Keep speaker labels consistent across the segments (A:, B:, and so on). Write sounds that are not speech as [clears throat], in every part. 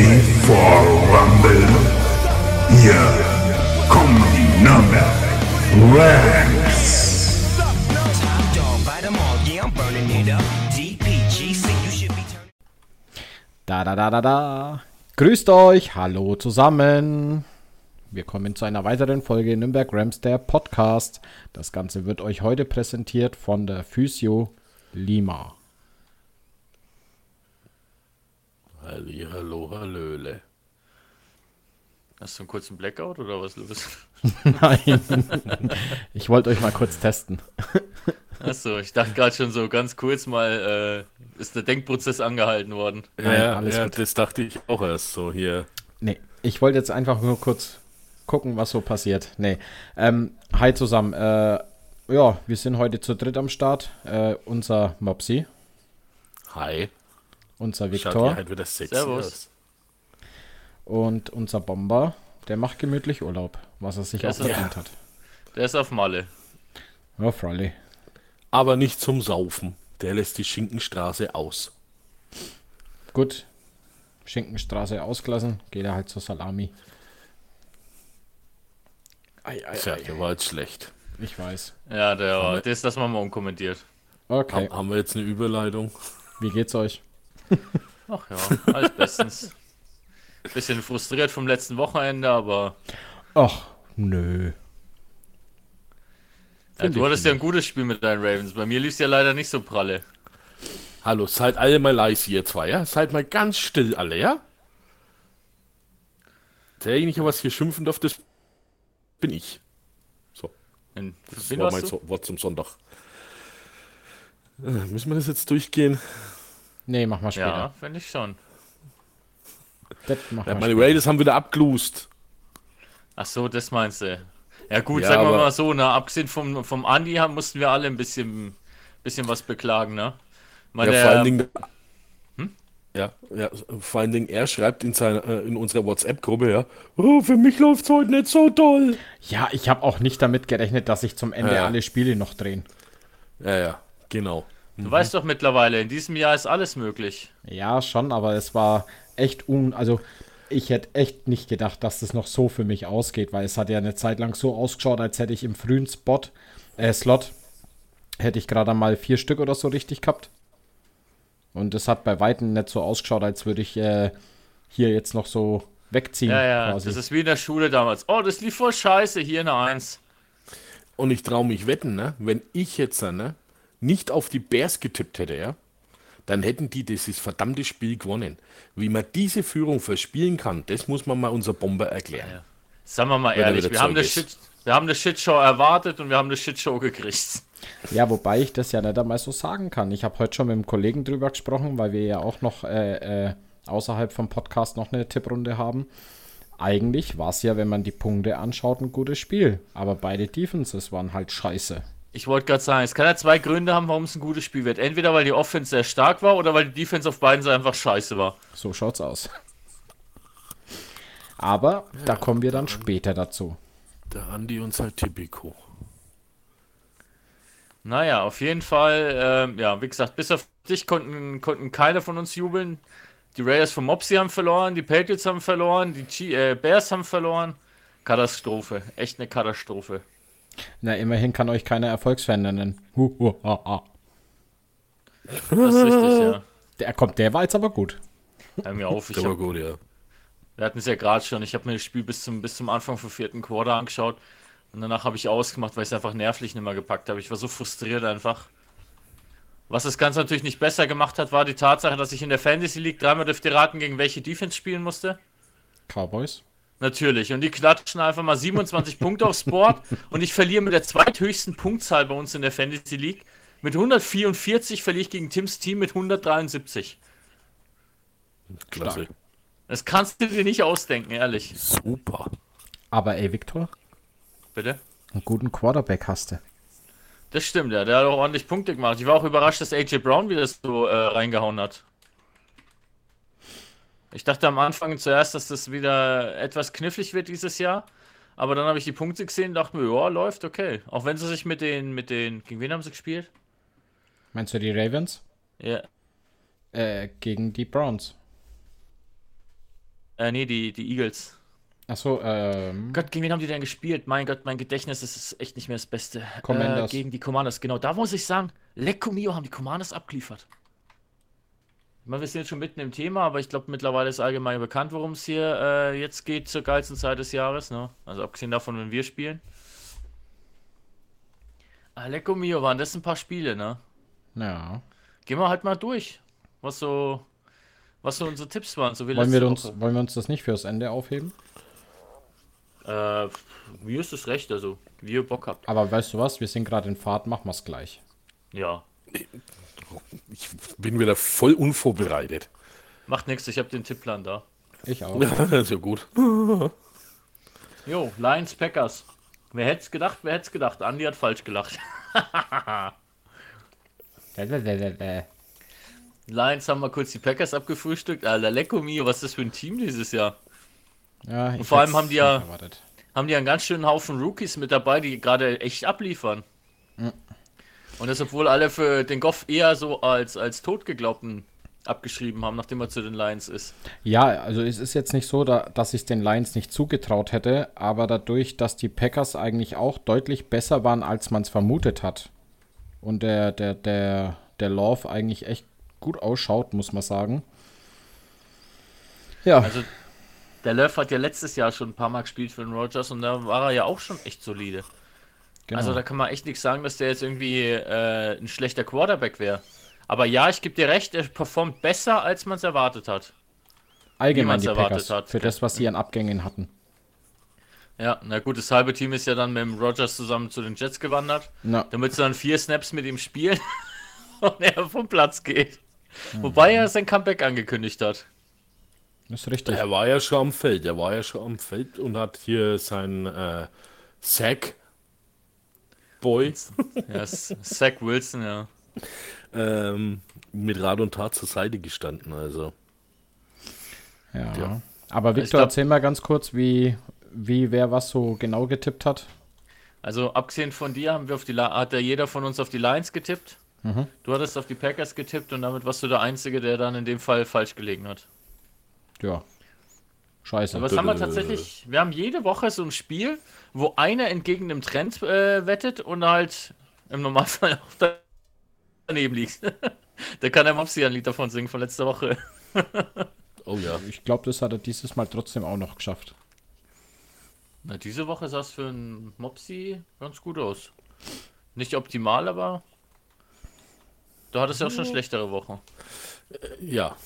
A: ready for Rumble? Hier kommen die Nürnberg Ranks.
B: Da da da da da. Grüßt euch, hallo zusammen. Wir kommen zu einer weiteren Folge Nürnberg Rams der Podcast. Das Ganze wird euch heute präsentiert von der Physio Lima.
C: Halli, hallo, hallöle.
D: Hast du einen kurzen Blackout oder was los? [laughs]
B: Nein, [laughs] ich wollte euch mal kurz testen.
D: Achso, ich dachte gerade schon so ganz kurz mal, äh, ist der Denkprozess angehalten worden.
B: Nein,
C: ja,
B: alles
C: ja
B: gut.
C: das dachte ich auch erst so hier.
B: Nee, ich wollte jetzt einfach nur kurz gucken, was so passiert. Nee, ähm, hi zusammen. Äh, ja, wir sind heute zu dritt am Start. Äh, unser Mopsi,
C: Hi.
B: Unser Viktor.
C: halt wieder sexy
D: Servus.
C: aus.
B: Und unser Bomber, der macht gemütlich Urlaub, was er sich
D: Der
B: auch
D: auf-
B: verdient hat. [laughs]
D: Der ist auf Malle.
B: Ja, Freilich.
C: Aber nicht zum Saufen. Der lässt die Schinkenstraße aus.
B: Gut. Schinkenstraße ausgelassen, geht er halt zur Salami. Ei, ei,
C: Tja, der war jetzt schlecht.
B: Ich weiß.
D: Ja, der,
C: wir-
D: das lassen wir mal unkommentiert.
B: Okay,
C: Haben, haben wir jetzt eine Überleitung?
B: wie geht's euch?
D: Ach ja, alles bestens. Bisschen frustriert vom letzten Wochenende, aber
B: Ach, nö.
D: ja, du hattest ja ein gutes Spiel mit deinen Ravens. Bei mir lief es ja leider nicht so pralle.
C: Hallo, seid alle mal leise, ihr zwei, ja? Seid mal ganz still, alle, ja? Derjenige, was hier schimpfen darf, das bin ich. So,
D: In,
C: das war mein
D: du?
C: so Wort zum Sonntag. Äh, müssen wir das jetzt durchgehen?
B: Nee, mach mal später.
D: Ja, finde ich schon.
B: Das mach
C: Ja,
B: mal
C: meine
B: später.
C: Raiders haben wieder abgelust.
D: Ach so, das meinst du. Ja gut,
C: Ja,
D: sagen wir mal so, ne, abgesehen vom, vom Andi haben, mussten wir alle ein bisschen, bisschen was beklagen, ne? Mal
C: Ja,
D: der-
C: vor allen Dingen.
D: Hm?
C: Ja, ja, vor allen Dingen, er schreibt in, seiner, äh, in unserer WhatsApp-Gruppe, ja, oh, für mich läuft's heute nicht so toll.
B: Ja, ich habe auch nicht damit gerechnet, dass sich zum Ende
C: Ja.
B: alle Spiele noch drehen.
C: Ja, ja, genau.
D: Du weißt doch mittlerweile, in diesem Jahr ist alles möglich.
B: Ja, schon, aber es war echt un... Also, ich hätte echt nicht gedacht, dass das noch so für mich ausgeht, weil es hat ja eine Zeit lang so ausgeschaut, als hätte ich im frühen Spot, äh, Slot, hätte ich gerade mal vier Stück oder so richtig gehabt. Und es hat bei Weitem nicht so ausgeschaut, als würde ich äh, hier jetzt noch so wegziehen.
D: Ja, ja,
B: quasi.
D: das ist wie in der Schule damals. Oh, das lief voll scheiße, hier eine Eins.
C: Und ich traue mich wetten, ne, wenn ich jetzt ne, nicht auf die Bears getippt hätte, ja, dann hätten die dieses verdammte Spiel gewonnen. Wie man diese Führung verspielen kann, das muss man mal unser Bomber erklären.
D: Ja. Sagen wir mal
C: Wenn
D: ehrlich, wir haben, eine Shit, wir haben eine Shitshow erwartet und wir haben eine Shitshow gekriegt.
B: Ja, wobei ich das ja nicht einmal so sagen kann. Ich habe heute schon mit einem Kollegen drüber gesprochen, weil wir ja auch noch äh, äh, außerhalb vom Podcast noch eine Tipprunde haben. Eigentlich war es ja, wenn man die Punkte anschaut, ein gutes Spiel. Aber beide Defenses waren halt scheiße.
D: Ich wollte gerade sagen, es kann ja zwei Gründe haben, warum es ein gutes Spiel wird. Entweder weil die Offense sehr stark war oder weil die Defense auf beiden Seiten einfach scheiße war.
B: So schaut's aus. Aber da kommen wir dann später dazu.
C: Der Andi und sein Tipico.
D: Naja, auf jeden Fall, ähm, ja, wie gesagt, bis auf dich konnten, konnten keine von uns jubeln. Die Raiders von Mopsy haben verloren, die Patriots haben verloren, die G äh, Bears haben verloren. Katastrophe, echt eine Katastrophe.
B: Na, immerhin kann euch keiner Erfolgsfan nennen. Hu, hu, ha, ha.
D: Das ist richtig, ja.
B: Der kommt, der war jetzt aber gut.
D: Hör mir auf, ich
C: Der war
D: hab,
C: gut, ja.
D: wir hatten es ja gerade schon, ich habe mir das Spiel bis zum, bis zum Anfang vom vierten Quarter angeschaut und danach habe ich ausgemacht, weil ich es einfach nervlich nicht mehr gepackt habe. Ich war so frustriert einfach. Was das Ganze natürlich nicht besser gemacht hat, war die Tatsache, dass ich in der Fantasy League dreimal dürft ihr raten, gegen welche Defense spielen musste.
B: Cowboys.
D: Natürlich. Und die klatschen einfach mal 27 [laughs] Punkte aufs Board. Und ich verliere mit der zweithöchsten Punktzahl bei uns in der Fantasy League. Mit 144 verliere ich gegen Tims Team mit 173.
C: Klasse.
D: Das kannst du dir nicht ausdenken, ehrlich.
C: Super.
B: Aber ey, Victor,
D: Bitte?
B: einen guten Quarterback hast du.
D: Das stimmt, ja. Der hat auch ordentlich Punkte gemacht. Ich war auch überrascht, dass AJ Brown wieder so äh, reingehauen hat. Ich dachte am Anfang zuerst, dass das wieder etwas knifflig wird dieses Jahr. Aber dann habe ich die Punkte gesehen und dachte mir, ja, läuft, okay. Auch wenn sie sich mit den, mit den. Gegen wen haben sie gespielt?
B: Meinst du die Ravens?
D: Ja.
B: Äh, gegen die Browns.
D: Äh, nee, die, die Eagles.
B: Achso, ähm.
D: Gott, gegen wen haben die denn gespielt? Mein Gott, mein Gedächtnis ist echt nicht mehr das Beste.
B: Commanders.
D: Äh, gegen die Commanders, genau. Da muss ich sagen, Lecco Mio haben die Commanders abgeliefert. Wir sind jetzt schon mitten im Thema, aber ich glaube, mittlerweile ist allgemein bekannt, worum es hier äh, jetzt geht zur geilsten Zeit des Jahres. Ne? Also abgesehen davon, wenn wir spielen. Ah, Lecco Mio, waren das ein paar Spiele, ne?
B: Ja.
D: Gehen wir halt mal durch, was so, was so unsere Tipps waren. So
B: Wollen wir, uns,
D: Woche.
B: wollen wir uns das nicht fürs Ende aufheben?
D: Äh, mir ist es recht, also, wie ihr Bock habt.
B: Aber weißt du was? Wir sind gerade in Fahrt, machen wir es gleich.
D: Ja. [laughs]
C: Ich bin wieder voll unvorbereitet.
D: Macht nichts, ich habe den Tippplan da.
B: Ich auch. [laughs]
C: Ja, das ist ja gut. [laughs]
D: Jo, Lions Packers. Wer hätte es gedacht, wer hätte es gedacht? Andi hat falsch gelacht. Lions haben mal kurz die Packers abgefrühstückt. Alter, Lecco mio, was ist das für ein Team dieses Jahr?
B: Ja, ich
D: vor allem haben die ja-
B: erwartet.
D: Haben die einen ganz schönen Haufen Rookies mit dabei, die gerade echt abliefern. Und das, obwohl alle für den Goff eher so als, als Totgeglaubten abgeschrieben haben, nachdem er zu den Lions ist.
B: Ja, also es ist jetzt nicht so, da, dass ich den Lions nicht zugetraut hätte, aber dadurch, dass die Packers eigentlich auch deutlich besser waren, als man es vermutet hat. Und der, der, der, der Love eigentlich echt gut ausschaut, muss man sagen. Ja,
D: Also, der Löw hat ja letztes Jahr schon ein paar Mal gespielt für den Rogers und da war er ja auch schon echt solide.
B: Genau.
D: Also da kann man echt nichts sagen, dass der jetzt irgendwie äh, ein schlechter Quarterback wäre. Aber ja, ich gebe dir recht, er performt besser, als man es erwartet hat.
B: allgemein die
D: erwartet
B: Packers,
D: hat.
B: für das, was sie an Abgängen hatten.
D: Ja, na gut, das halbe Team ist ja dann mit dem Rogers zusammen zu den Jets gewandert,
B: Na,
D: damit sie dann vier Snaps mit ihm spielen [laughs] und er vom Platz geht. Wobei er sein Comeback angekündigt hat.
B: ist richtig.
C: Er war ja schon am Feld. Er war ja schon am Feld und hat hier sein äh, Sack Boy
D: Ja, Zach Wilson, ja.
C: ähm, mit Rat und Tat zur Seite gestanden. Also
B: Ja.
C: Ja.
B: Aber Victor,
D: glaub-
B: erzähl mal ganz kurz, wie, wie wer was so genau getippt hat.
D: Also abgesehen von dir haben wir auf die hat ja jeder von uns auf die Lions getippt. Du hattest auf die Packers getippt und damit warst du der Einzige, der dann in dem Fall falsch gelegen hat.
B: Ja. Scheiße.
D: Aber was haben wir tatsächlich? Wir haben jede Woche so ein Spiel, wo einer entgegen dem Trend äh, wettet und halt im Normalfall auch daneben liegt. [laughs] da kann der Mopsi ein Lied davon singen von letzter Woche. [laughs]
C: Oh ja.
B: Ich glaube, das hat er dieses Mal trotzdem auch noch geschafft.
D: Na, diese Woche sah es für einen Mopsi ganz gut aus. Nicht optimal, aber du hattest ja auch schon schlechtere Wochen.
C: Ja.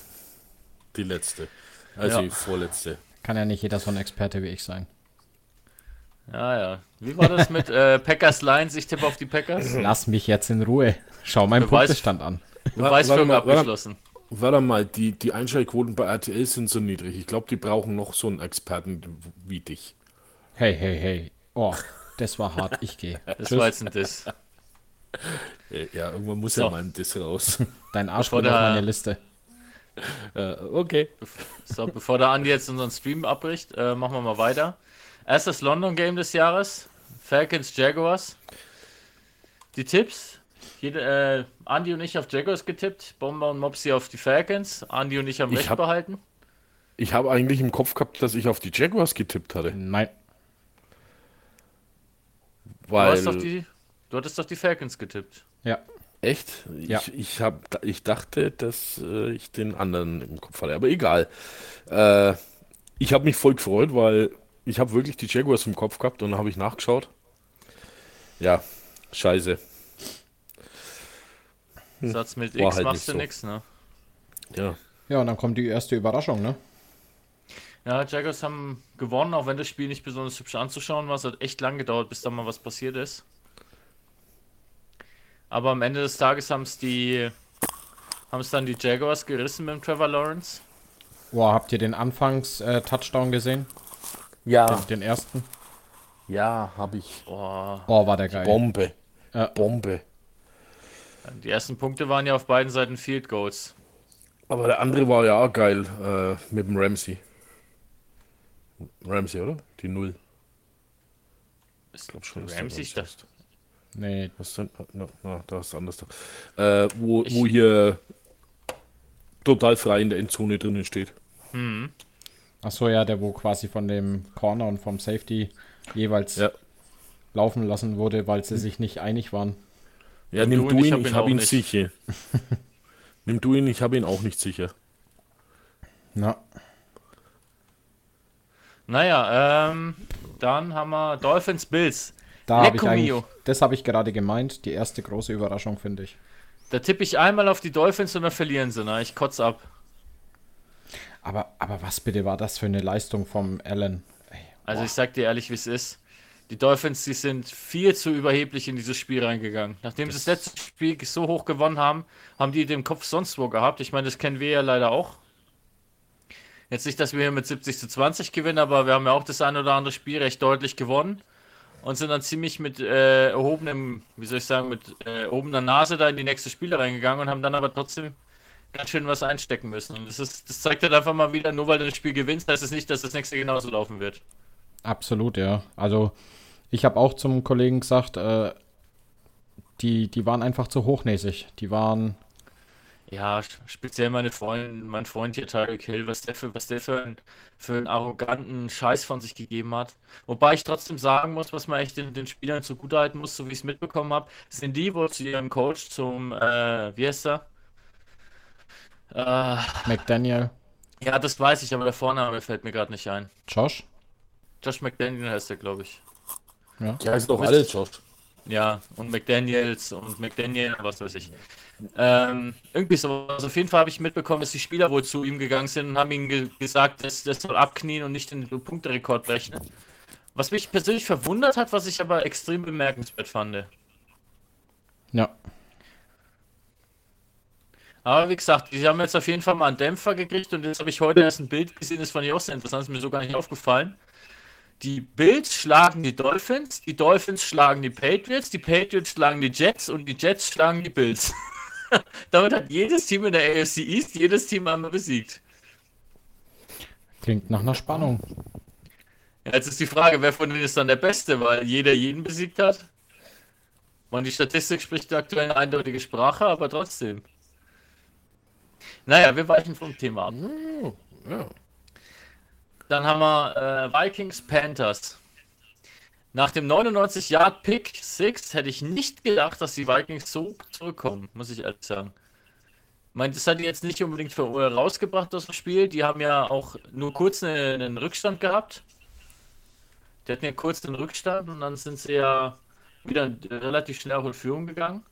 C: Die letzte. Also
D: Ja.
C: die vorletzte.
B: Kann ja nicht jeder so ein Experte wie ich sein.
D: Ja, ja. Wie war das mit äh, Packers Lions? Ich tippe auf die Packers.
B: Lass mich jetzt in Ruhe. Schau meinen Punktestand an.
D: Beweisführung abgeschlossen.
C: Warte mal, die, die Einschaltquoten bei RTL sind so niedrig. Ich glaube, die brauchen noch so einen Experten wie dich.
B: Hey, hey, hey. Oh, das war hart. Ich gehe.
D: Das war jetzt ein Diss.
C: Äh, Ja, irgendwann muss
D: So.
C: ja mal ein Diss raus.
B: Dein Arsch wird auf
D: der-
B: meine Liste.
C: Äh, okay.
D: So, bevor der Andi jetzt unseren Stream abbricht, äh, machen wir mal weiter. Erstes London Game des Jahres. Falcons Jaguars. Die Tipps. Jede, äh, Andi und ich auf Jaguars getippt. Bomber und Mopsy auf die Falcons. Andi und ich haben
C: Ich
D: recht
C: hab-
D: behalten.
C: Ich habe eigentlich im Kopf gehabt, dass ich auf die Jaguars getippt hatte.
B: Nein.
D: Du,
C: Weil.
D: hast doch die, du hattest doch die Falcons getippt.
B: Ja.
C: Echt?
B: Ja.
C: Ich, ich, hab, ich dachte, dass äh, ich den anderen im Kopf hatte. Aber egal. Äh, ich habe mich voll gefreut, weil ich habe wirklich die Jaguars im Kopf gehabt und dann habe ich nachgeschaut. Ja, scheiße.
D: Satz mit
C: Hm. War
D: X
C: halt
D: machst du
C: so.
D: nix, ne?
C: Ja.
B: Ja, und dann kommt die erste Überraschung, ne?
D: Ja, Jaguars haben gewonnen, auch wenn das Spiel nicht besonders hübsch anzuschauen war. Es hat echt lang gedauert, bis da mal was passiert ist. Aber am Ende des Tages haben es die haben es dann die Jaguars gerissen mit dem Trevor Lawrence.
B: Boah, habt ihr den Anfangs-Touchdown gesehen?
C: Ja,
B: Den, den ersten?
C: ja, habe ich.
D: Oh,
B: Oh, war der geil.
C: Bombe.
B: Ja.
C: Bombe.
D: die ersten Punkte waren ja auf beiden Seiten Field Goals.
C: Aber der andere war ja auch geil äh, mit dem Ramsey. Ramsey, oder? Die Null. Ich glaube schon.
D: Ramsey, ich dachte,
C: ist.
B: Nee,
C: Was denn? Na, na, da ist anders. Äh, wo, wo hier total frei in der Endzone drinnen steht.
B: Ach so, ja, der wo quasi von dem Corner und vom Safety jeweils
C: Ja.
B: laufen lassen wurde, weil sie sich nicht einig waren.
C: Ja, nimm
D: du
C: du
D: ihn, ich
C: ihn,
D: hab ihn
C: habe sicher. [laughs] nimm du ihn, ich habe ihn auch nicht sicher.
B: Na,
D: Naja, ähm, dann haben wir Dolphins Bills.
B: Da habe ich eigentlich, das habe ich gerade gemeint, die erste große Überraschung, finde ich.
D: Da tippe ich einmal auf die Dolphins und dann verlieren sie, ne? Ich kotz ab.
B: Aber, aber was bitte war das für eine Leistung vom Allen? Ey,
D: Also ich sag dir ehrlich, wie es ist. Die Dolphins, die sind viel zu überheblich in dieses Spiel reingegangen. Nachdem sie das letzte Spiel so hoch gewonnen haben, haben die den Kopf sonst wo gehabt. Ich meine, das kennen wir ja leider auch. Jetzt nicht, dass wir hier mit 70 zu 20 gewinnen, aber wir haben ja auch das ein oder andere Spiel recht deutlich gewonnen und sind dann ziemlich mit äh, erhobenem, wie soll ich sagen, mit äh, erhobener Nase da in die nächste Spiele reingegangen und haben dann aber trotzdem ganz schön was einstecken müssen. Und das, ist, das zeigt halt einfach mal wieder, nur weil du das Spiel gewinnst, heißt es nicht, dass das nächste genauso laufen wird.
B: Absolut, ja. Also ich habe auch zum Kollegen gesagt, äh, die, die waren einfach zu hochnäsig. Die waren,
D: Ja, speziell meine Freund, mein Freund hier, Tyreek Hill, was der für, was der für, ein, für einen arroganten Scheiß von sich gegeben hat. Wobei ich trotzdem sagen muss, was man echt den, den Spielern zugutehalten muss, so wie ich es mitbekommen habe, sind die wohl zu ihrem Coach, zum, äh, wie heißt er? Äh,
B: McDaniel,
D: ja, das weiß ich, aber der Vorname fällt mir gerade nicht ein.
B: Josh.
D: Josh McDaniel heißt er, glaube ich.
C: Die heißen doch alle Josh.
D: Ja, und McDaniels und McDaniel, was weiß ich. Ähm, irgendwie so. Also auf jeden Fall habe ich mitbekommen, dass die Spieler wohl zu ihm gegangen sind und haben ihm ge gesagt, dass das soll abknien und nicht den Punkterekord brechen. Was mich persönlich verwundert hat, was ich aber extrem bemerkenswert fand.
B: Ja,
D: Aber wie gesagt, die haben jetzt auf jeden Fall mal einen Dämpfer gekriegt und jetzt habe ich heute erst ein Bild gesehen, das fand ich auch sehr interessant, ist mir so gar nicht aufgefallen. Die Bills schlagen die Dolphins, die Dolphins schlagen die Patriots, die Patriots schlagen die Jets und die Jets schlagen die Bills. [laughs] Damit hat jedes Team in der AFC East jedes Team einmal besiegt.
B: klingt nach einer Spannung.
D: Ja, jetzt ist die Frage, wer von denen ist dann der Beste, weil jeder jeden besiegt hat. Und die Statistik spricht aktuell eine eindeutige Sprache, aber trotzdem. Naja, wir weichen vom Thema ab.
C: Ja.
D: Dann haben wir äh, Vikings Panthers. Nach dem 99 Yard Pick 6 hätte ich nicht gedacht, dass die Vikings so zurückkommen, muss ich ehrlich sagen. Ich meine, das hat die jetzt nicht unbedingt für rausgebracht aus dem Spiel. Die haben ja auch nur kurz eine, einen Rückstand gehabt. Die hatten ja kurz den Rückstand und dann sind sie ja wieder relativ schnell auch in Führung gegangen.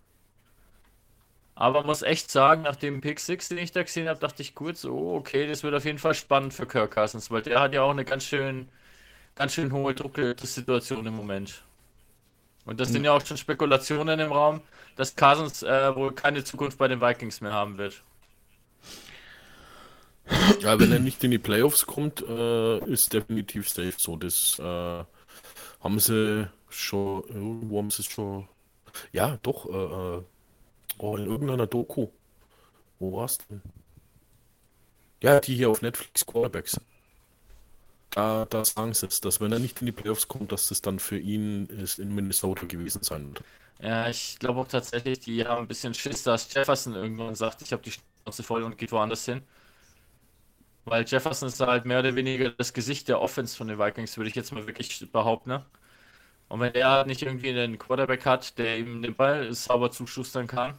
D: Aber muss echt sagen, nach dem Pick 6, den ich da gesehen habe, dachte ich kurz, oh, okay, das wird auf jeden Fall spannend für Kirk Cousins, weil der hat ja auch eine ganz schön, ganz schön hohe Drucksituation im Moment. Und das sind ja auch schon Spekulationen im Raum, dass Cousins äh, wohl keine Zukunft bei den Vikings mehr haben wird.
C: Ja, wenn er nicht in die Playoffs kommt, äh, ist definitiv safe so. Das äh, haben sie schon, irgendwo haben sie es schon, ja, doch, äh, äh, oh, in irgendeiner Doku. Wo war's denn? Ja, die hier auf Netflix Quarterbacks. Da, da sagen sie es, dass wenn er nicht in die Playoffs kommt, dass das dann für ihn ist in Minnesota gewesen sein wird.
D: Ja, ich glaube auch tatsächlich, die haben ein bisschen Schiss, dass Jefferson irgendwann sagt, ich habe die Schnauze voll und geht woanders hin. Weil Jefferson ist halt mehr oder weniger das Gesicht der Offense von den Vikings, würde ich jetzt mal wirklich behaupten. Ne? Und wenn er nicht irgendwie einen Quarterback hat, der ihm den Ball sauber zuschustern kann,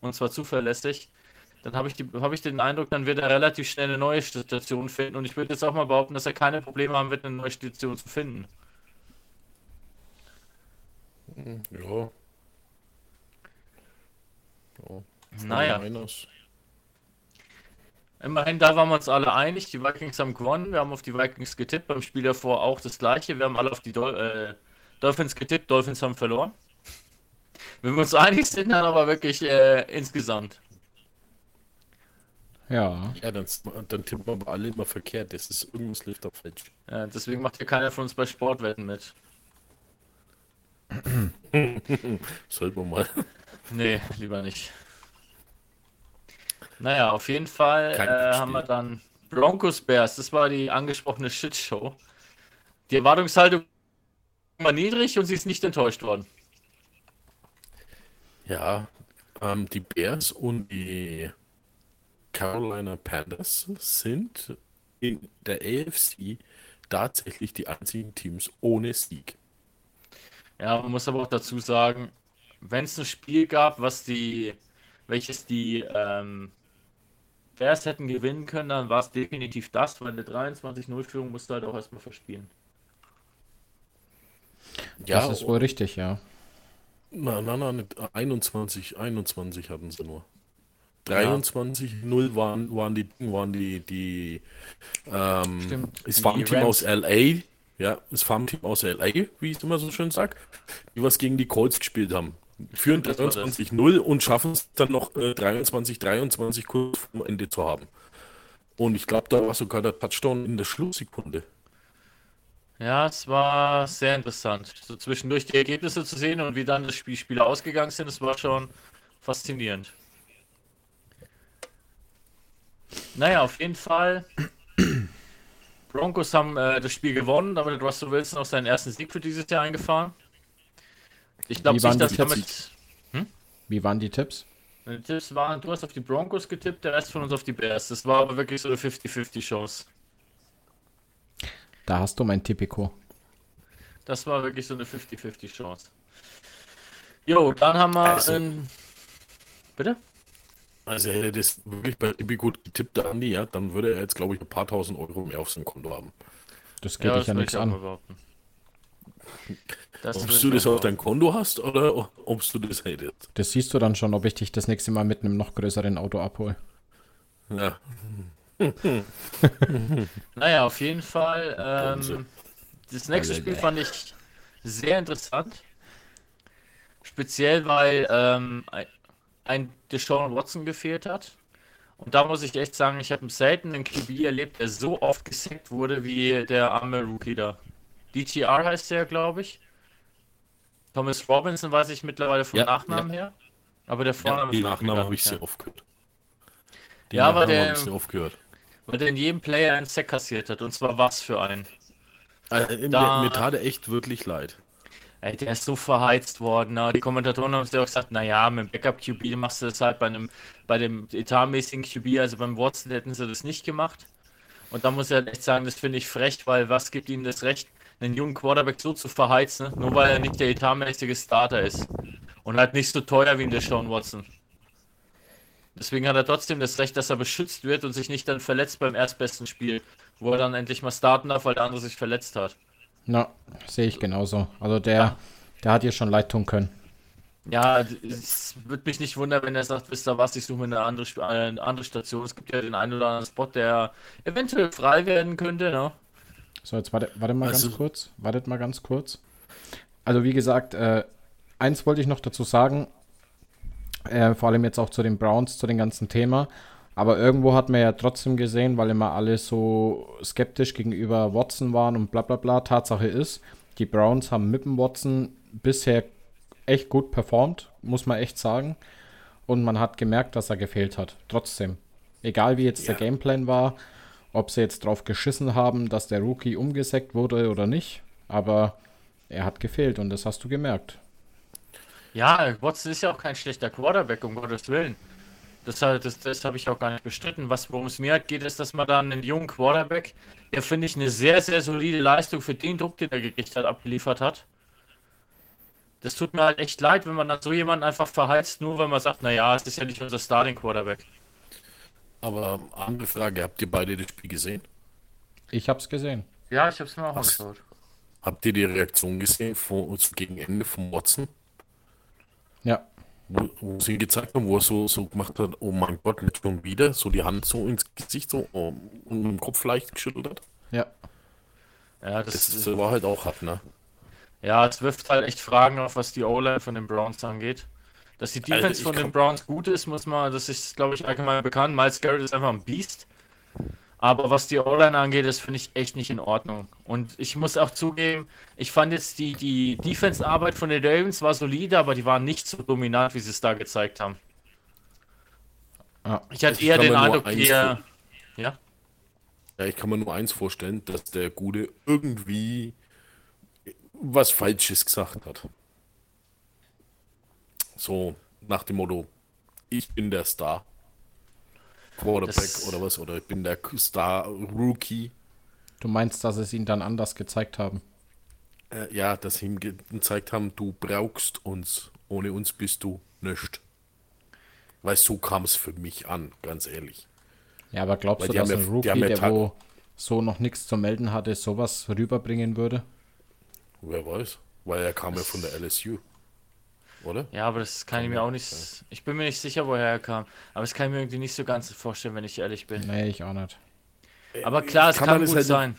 D: und zwar zuverlässig, dann habe ich, die- habe ich den Eindruck, dann wird er relativ schnell eine neue Station finden. Und ich würde jetzt auch mal behaupten, dass er keine Probleme haben wird, eine neue Station zu finden.
C: Ja. ja.
D: Naja. Immerhin, da waren wir uns alle einig. Die Vikings haben gewonnen. Wir haben auf die Vikings getippt. Beim Spiel davor auch das gleiche. Wir haben alle auf die Dol äh, Dolphins getippt. Dolphins haben verloren. Wenn wir uns einig sind, dann aber wirklich äh, insgesamt.
B: Ja,
C: Ja, dann, dann tippen wir aber alle immer verkehrt. Das ist irgendwas läuft da falsch.
D: Äh, deswegen macht hier keiner von uns bei Sportwetten mit. [laughs]
C: Sollten wir mal.
D: Nee, lieber nicht. Naja, auf jeden Fall äh, haben wir dann Broncos Bears. Das war die angesprochene Shitshow. Die Erwartungshaltung war niedrig und sie ist nicht enttäuscht worden.
C: Ja, ähm, die Bears und die Carolina Panthers sind in der AFC tatsächlich die einzigen Teams ohne Sieg.
D: Ja, man muss aber auch dazu sagen, wenn es ein Spiel gab, was die, welches die ähm, Bears hätten gewinnen können, dann war es definitiv das, weil eine 23-0-Führung musst du halt auch erstmal verspielen.
B: Das ist wohl richtig, ja.
C: Na, na, na, nicht 21, 21 hatten sie nur. 23, 0 waren, waren die, waren die, die, ähm,
D: Stimmt,
C: das Farmteam aus LA, ja, das Farmteam aus LA, wie ich es immer so schön sag, die was gegen die Colts gespielt haben. Führen
D: Das war das.
C: 23-0 und schaffen es dann noch äh, 23, 23 kurz vor Ende zu haben. Und ich glaube, da war sogar der Touchdown in der Schlusssekunde.
D: Ja, es war sehr interessant. So zwischendurch die Ergebnisse zu sehen und wie dann das Spiel Spiele ausgegangen sind, das war schon faszinierend. Naja, auf jeden Fall. [clears throat] Broncos haben äh, das Spiel gewonnen, damit Russell Wilson auch seinen ersten Sieg für dieses Jahr eingefahren. Ich glaube
B: Wie waren
D: nicht, dass
B: die
D: damit.
B: Wie waren die Tipps?
D: Die Tipps waren, du hast auf die Broncos getippt, der Rest von uns auf die Bears. Das war aber wirklich so eine 50-50 Chance.
B: Da hast du mein Tipico.
D: Das war wirklich so eine 50-50 Chance. Jo, dann haben wir.
C: Also-
D: ein- Bitte?
C: Also hätte das wirklich bei Tippi gut getippt, der Andi, ja, dann würde er jetzt, glaube ich, ein paar tausend Euro mehr auf seinem Konto haben.
B: Das geht dich ja nichts an.
C: Ob du das
D: auch
C: auf dein Konto hast oder ob du das hättest.
B: Das siehst du dann schon, ob ich dich das nächste Mal mit einem noch größeren Auto abhole.
C: Ja, [laughs]
D: Naja, auf jeden Fall. Ähm, das nächste Spiel fand ich sehr interessant. Speziell, weil ähm, ein- Deshaun Watson gefehlt hat. Und da muss ich echt sagen, ich habe selten einen QB erlebt, der so oft gesackt wurde wie der arme Rookie da. DTR heißt der, glaube ich. Thomas Robinson weiß ich mittlerweile vom
C: Ja,
D: Nachnamen her. Aber der
C: ja
D: Vorname ist mir
C: Nachnamen habe ich sehr oft gehört. Die
D: Ja, aber der-
C: ich sehr oft gehört.
D: Weil der in jedem Player einen Sack kassiert hat. Und zwar was für einen.
C: Also,
D: Da-
C: mir, tat er echt wirklich leid.
D: Ey, der ist so verheizt worden. Ne? Die Kommentatoren haben ja auch gesagt, naja, mit dem Backup-QB machst du das halt bei einem, bei dem etatmäßigen QB, also beim Watson hätten sie das nicht gemacht. Und da muss ich halt echt sagen, das finde ich frech, weil was gibt ihnen das Recht, einen jungen Quarterback so zu verheizen, nur weil er nicht der etatmäßige Starter ist. Und halt nicht so teuer wie der Sean Watson. Deswegen hat er trotzdem das Recht, dass er beschützt wird und sich nicht dann verletzt beim erstbesten Spiel, wo er dann endlich mal starten darf, weil der andere sich verletzt hat.
B: Na, sehe ich genauso. Also der, der hat dir schon leid tun können.
D: Ja, es würde mich nicht wundern, wenn er sagt, wisst ihr was, ich suche mir eine andere, äh, eine andere Station. Es gibt ja den einen oder anderen Spot, der eventuell frei werden könnte, ne?
B: So, jetzt warte, warte mal
C: Also-
B: ganz kurz. Wartet mal ganz kurz. Also wie gesagt, äh, eins wollte ich noch dazu sagen. Äh, vor allem jetzt auch zu den Browns, zu dem ganzen Thema. Aber irgendwo hat man ja trotzdem gesehen, weil immer alle so skeptisch gegenüber Watson waren und bla bla bla. Tatsache ist, die Browns haben mit dem Watson bisher echt gut performt, muss man echt sagen. Und man hat gemerkt, dass er gefehlt hat. Trotzdem. Egal wie jetzt der
C: Ja.
B: Gameplan war, ob sie jetzt drauf geschissen haben, dass der Rookie umgesackt wurde oder nicht. Aber er hat gefehlt und das hast du gemerkt.
D: Ja, Watson ist ja auch kein schlechter Quarterback, um Gottes Willen. Das, das, das habe ich auch gar nicht bestritten. Was, worum es mir halt geht, ist, dass man dann einen jungen Quarterback, der finde ich eine sehr, sehr solide Leistung für den Druck, den er gekriegt hat, abgeliefert hat. Das tut mir halt echt leid, wenn man dann so jemanden einfach verheizt, nur weil man sagt, naja, es ist ja nicht unser Starting Quarterback.
C: Aber andere Frage, habt ihr beide das Spiel gesehen?
B: Ich hab's gesehen.
D: Ja, ich habe es mir auch angeschaut.
C: Habt ihr die Reaktion gesehen vor, gegen Ende von Watson?
B: Ja.
C: Wo, wo sie gezeigt haben, wo er so, so gemacht hat, oh mein Gott, nicht schon wieder, so die Hand so ins Gesicht so oh, und im Kopf leicht geschüttelt hat.
B: Ja.
D: Ja, das,
C: Das, das war halt auch hart, ne?
D: Ja, es wirft halt echt Fragen auf, was die O-Line von den Browns angeht. Dass die Defense
C: Also
D: von den Browns gut ist, muss man, das ist, glaube ich, allgemein bekannt. Miles Garrett ist einfach ein Biest. Aber was die O-Line angeht, das finde ich echt nicht in Ordnung. Und ich muss auch zugeben, ich fand jetzt die, die Defense-Arbeit von den Ravens war solide, aber die waren nicht so dominant, wie sie es da gezeigt haben.
B: Ah.
D: Ich hatte
C: Ich
D: eher den Eindruck, eher. Ja,
C: Ja, ich kann mir nur eins vorstellen, dass der Gute irgendwie was Falsches gesagt hat. So nach dem Motto, ich bin der Star. Quarterback
D: Das-
C: oder was, oder ich bin der Star-Rookie.
B: Du meinst, dass es ihn dann anders gezeigt haben?
C: Äh, ja, dass sie ihm ge- gezeigt haben, du brauchst uns. Ohne uns bist du nicht. Weil so kam es für mich an, ganz ehrlich.
B: Ja, aber glaubst
C: Weil
B: du, dass ein
C: ja-
B: Rookie,
C: ja
B: der wo so noch nichts zu melden hatte, sowas rüberbringen würde?
C: Wer weiß? Weil er kam ja von der LSU. Oder?
D: Ja, aber das kann ich mir auch nicht. Ich bin mir nicht sicher, woher er kam. Aber das kann ich mir irgendwie nicht so ganz vorstellen, wenn ich ehrlich bin.
B: Nee, ich auch nicht.
D: Aber klar, es
C: Kann
D: kann, gut
C: halt
D: sein.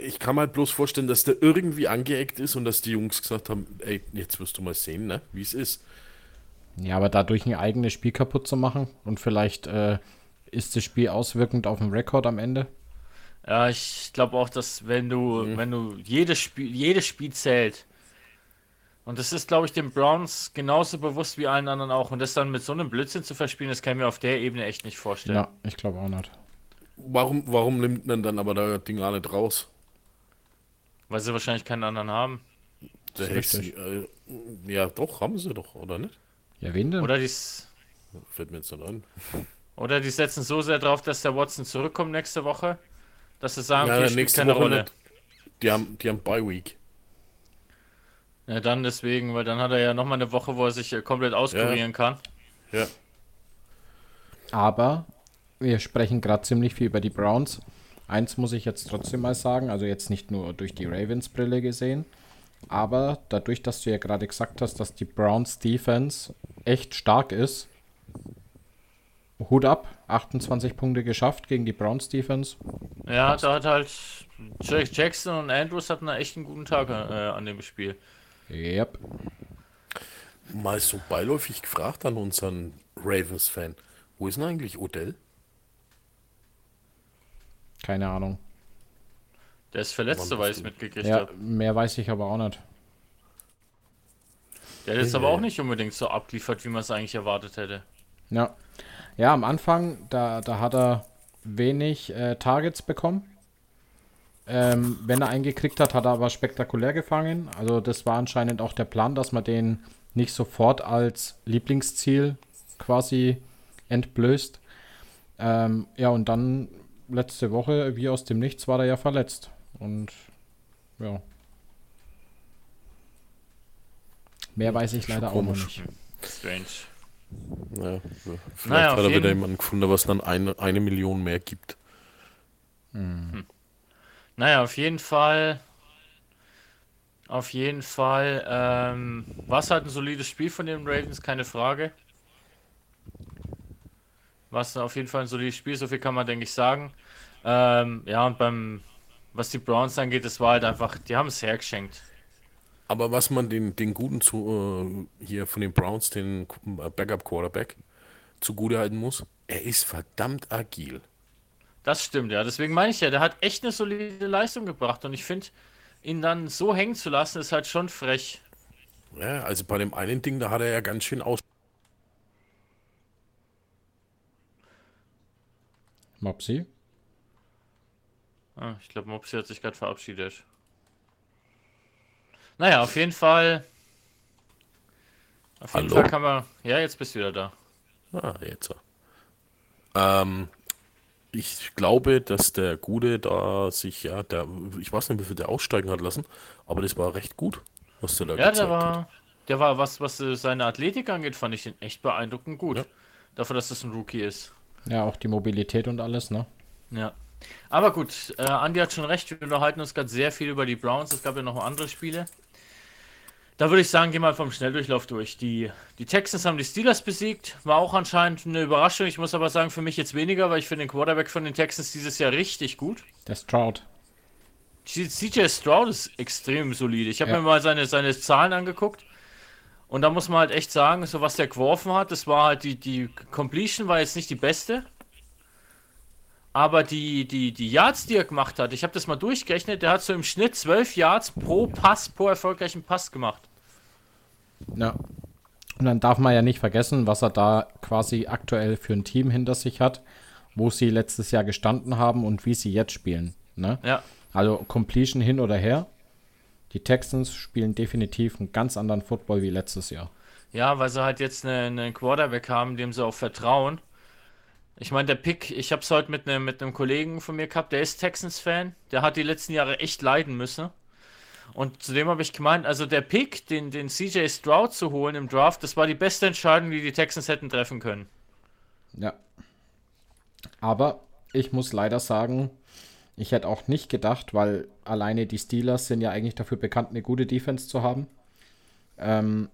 C: Ich kann mir halt bloß vorstellen, dass der irgendwie angeeckt ist und dass die Jungs gesagt haben, ey, jetzt wirst du mal sehen, ne, wie es ist.
B: Ja, aber dadurch ein eigenes Spiel kaputt zu machen und vielleicht äh, ist das Spiel auswirkend auf den Rekord am Ende.
D: Ja, ich glaube auch, dass wenn du,
C: Mhm.
D: wenn du jedes Spiel, jedes Spiel zählt. Und das ist, glaube ich, den Browns genauso bewusst wie allen anderen auch. Und das dann mit so einem Blödsinn zu verspielen, das kann ich mir auf der Ebene echt nicht vorstellen.
B: Ja, ich glaube auch nicht.
C: Warum, warum nimmt man dann aber da Ding auch nicht raus?
D: Weil sie wahrscheinlich keinen anderen haben.
C: Der
B: ist
C: Hex, äh, ja, doch, haben sie doch, oder nicht?
B: Ja, wen denn?
D: Oder die, s-
C: Fällt mir jetzt nicht an.
D: oder die setzen so sehr drauf, dass der Watson zurückkommt nächste Woche, dass sie sagen,
C: Ja,
D: okay,
C: nächste
D: keine
C: Woche
D: Rolle.
C: nicht. Die haben, die haben Bye Week.
D: Ja, dann deswegen, weil dann hat er ja nochmal eine Woche, wo er sich äh, komplett auskurieren kann.
C: Ja.
B: Aber wir sprechen gerade ziemlich viel über die Browns. Eins muss ich jetzt trotzdem mal sagen, also jetzt nicht nur durch die Ravens-Brille gesehen, aber dadurch, dass du ja gerade gesagt hast, dass die Browns Defense echt stark ist, Hut ab, 28 Punkte geschafft gegen die Browns Defense.
D: Ja, da hat halt Jack- Jackson und Andrews hatten da echt einen guten Tag äh, an dem Spiel.
B: Yep.
C: Mal so beiläufig gefragt an unseren Ravens-Fan. Wo ist denn eigentlich Odell?
B: Keine Ahnung.
D: Der ist verletzt, soweit ich mitgekriegt
B: Ja,
D: habe.
B: mehr weiß ich aber auch nicht.
D: Der hat jetzt aber auch nicht unbedingt so abgeliefert, wie man es eigentlich erwartet hätte.
B: Ja. Ja, am Anfang, da, da hat er wenig äh, Targets bekommen. Ähm, wenn er eingekriegt hat, hat er aber spektakulär gefangen. Also das war anscheinend auch der Plan, dass man den nicht sofort als Lieblingsziel quasi entblößt. Ähm, ja, und dann letzte Woche, wie aus dem Nichts, war er ja verletzt. Und ja. Mehr weiß ich leider auch nicht.
D: Strange.
C: Ja, vielleicht
D: Naja,
C: hat er wieder jemanden gefunden, was dann eine, eine Million mehr gibt.
D: Naja, auf jeden Fall. Auf jeden Fall. Ähm, war es halt ein solides Spiel von den Ravens, keine Frage. War es auf jeden Fall ein solides Spiel, so viel kann man, denke ich, sagen. Ähm, ja, und beim, was die Browns angeht, das war halt einfach, die haben es hergeschenkt.
C: Aber was man den, den guten zu, äh, hier von den Browns, den äh, Backup-Quarterback, zugute halten muss, er ist verdammt agil.
D: Das stimmt, ja. Deswegen meine ich ja, der hat echt eine solide Leistung gebracht und ich finde, ihn dann so hängen zu lassen, ist halt schon frech.
C: Ja, also bei dem einen Ding, da hat er ja ganz schön aus.
B: Mopsi?
D: Ah, ich glaube, Mopsi hat sich gerade verabschiedet. Naja, auf jeden Fall. Auf jeden
C: Hallo?
D: Fall kann man. Ja, jetzt bist du wieder da.
C: Ah, jetzt. Ähm, ich glaube, dass der Gute da sich, ja, der, ich weiß nicht, wie viel der aussteigen hat lassen, aber das war recht gut, was der da
D: Ja,
C: gezeigt
D: der
C: hat.
D: war. Der war, was, was äh, seine Athletik angeht, fand ich ihn echt beeindruckend gut.
C: Ja.
D: Dafür, dass das ein Rookie ist.
B: Ja, auch die Mobilität und alles, ne?
D: Ja. Aber gut, äh, Andi hat schon recht, wir unterhalten uns gerade sehr viel über die Browns. Es gab ja noch andere Spiele. Da würde ich sagen, geh mal vom Schnelldurchlauf durch. Die, die Texans haben die Steelers besiegt. War auch anscheinend eine Überraschung. Ich muss aber sagen, für mich jetzt weniger, weil ich finde den Quarterback von den Texans dieses Jahr richtig gut.
B: Der Stroud.
D: CJ Stroud ist extrem solide. Ich habe
B: Ja.
D: mir mal seine, seine Zahlen angeguckt. Und da muss man halt echt sagen, so was der geworfen hat, das war halt die, die Completion war jetzt nicht die beste. Aber die, die, die Yards, die er gemacht hat, ich habe das mal durchgerechnet, der hat so im Schnitt 12 Yards pro Pass, pro erfolgreichen Pass gemacht.
B: Ja. Und dann darf man ja nicht vergessen, was er da quasi aktuell für ein Team hinter sich hat, wo sie letztes Jahr gestanden haben und wie sie jetzt spielen. Ne?
D: Ja,
B: Also Completion hin oder her. Die Texans spielen definitiv einen ganz anderen Football wie letztes Jahr.
D: ja weil sie halt jetzt eine- einen Quarterback haben, dem sie auch vertrauen. Ich meine, der Pick, ich habe es heute mit einem mit Kollegen von mir gehabt, der ist Texans-Fan. Der hat die letzten Jahre echt leiden müssen. Und zudem habe ich gemeint, also der Pick, den, den CJ Stroud zu holen im Draft, das war die beste Entscheidung, die die Texans hätten treffen können.
B: Ja. Aber ich muss leider sagen, ich hätte auch nicht gedacht, weil alleine die Steelers sind ja eigentlich dafür bekannt, eine gute Defense zu haben. Ähm,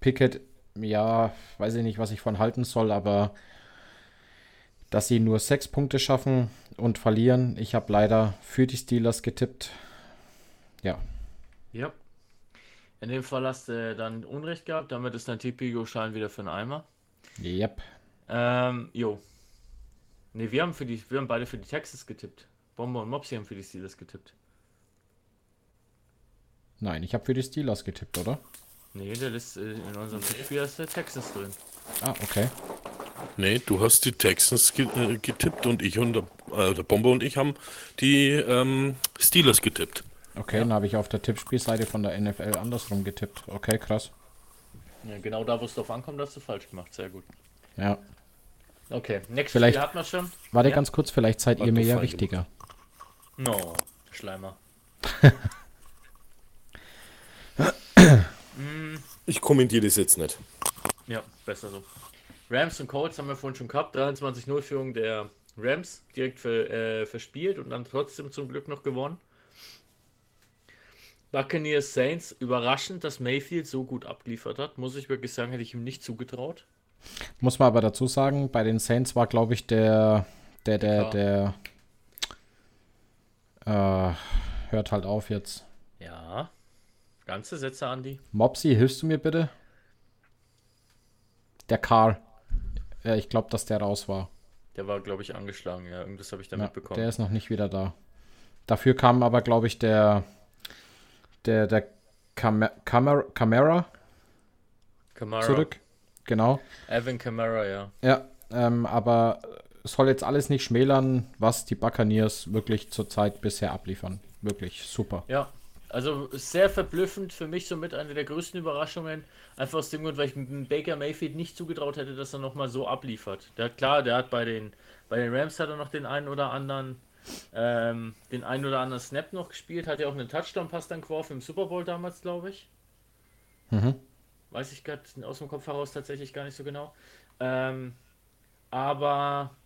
B: Pickett, ja, weiß ich nicht, was ich von halten soll, aber dass sie nur sechs Punkte schaffen und verlieren. Ich habe leider für die Steelers getippt. Ja,
D: Ja. In dem Fall hast du dann Unrecht gehabt, damit ist dein Tipigo-Schein wieder für einen Eimer.
B: yep.
D: Ähm, jo. Ne, wir haben für die, wir haben beide für die Texans getippt. Bomber und Mopsy haben für die Steelers getippt.
B: Nein, ich habe für die Steelers getippt, oder?
D: Nee, der ist äh, in unserem Tippspiel ist der Texans drin.
B: Ah, okay.
C: Nee, du hast die Texans ge äh, getippt und ich und der, äh, der Bomber und ich haben die ähm, Steelers getippt.
B: Okay, dann habe ich auf der Tippspielseite von der NFL andersrum getippt. Okay, krass.
D: Ja, genau da, wo es drauf ankommt, hast du falsch gemacht. Sehr gut.
B: Ja.
D: Okay, nächstes
B: Vielleicht-
D: Spiel hat man schon.
B: Warte
D: Ja.
B: ganz kurz, vielleicht seid ihr mir ja
C: fein
B: wichtiger.
D: No, Schleimer. [laughs]
C: Ich kommentiere das jetzt nicht.
D: Ja, besser so. Rams und Colts haben wir vorhin schon gehabt. 23-0 Führung der Rams direkt ver, äh, verspielt und dann trotzdem zum Glück noch gewonnen. Buccaneers Saints, überraschend, dass Mayfield so gut abgeliefert hat. Muss ich wirklich sagen, hätte ich ihm nicht zugetraut.
B: Muss man aber dazu sagen, bei den Saints war, glaube ich, der, der, der, der, äh, hört halt auf jetzt.
D: Ja. Ganze Sätze, Andi.
B: Mopsy, hilfst du mir bitte? Der Karl. Ja, ich glaube, dass der raus war.
D: Der war, glaube ich, angeschlagen. Ja, irgendwas habe ich da
B: Ja,
D: mitbekommen.
B: der ist noch nicht wieder da. Dafür kam aber, glaube ich, der, der, der Cam Camera, Camera zurück. Genau.
D: Evan Kamara, ja.
B: Ja, ähm, aber soll jetzt alles nicht schmälern, was die Buccaneers wirklich zurzeit bisher abliefern. Wirklich super.
D: Ja, also sehr verblüffend für mich somit eine der größten Überraschungen. Einfach aus dem Grund, weil ich Baker Mayfield nicht zugetraut hätte, dass er nochmal so abliefert. Der hat klar, der hat bei den, bei den Rams hat er noch den einen oder anderen, ähm, den einen oder anderen Snap noch gespielt, hat ja auch einen Touchdown-Pass dann geworfen im Super Bowl damals, glaube ich.
B: Mhm.
D: Weiß ich gerade aus dem Kopf heraus tatsächlich gar nicht so genau. Ähm, aber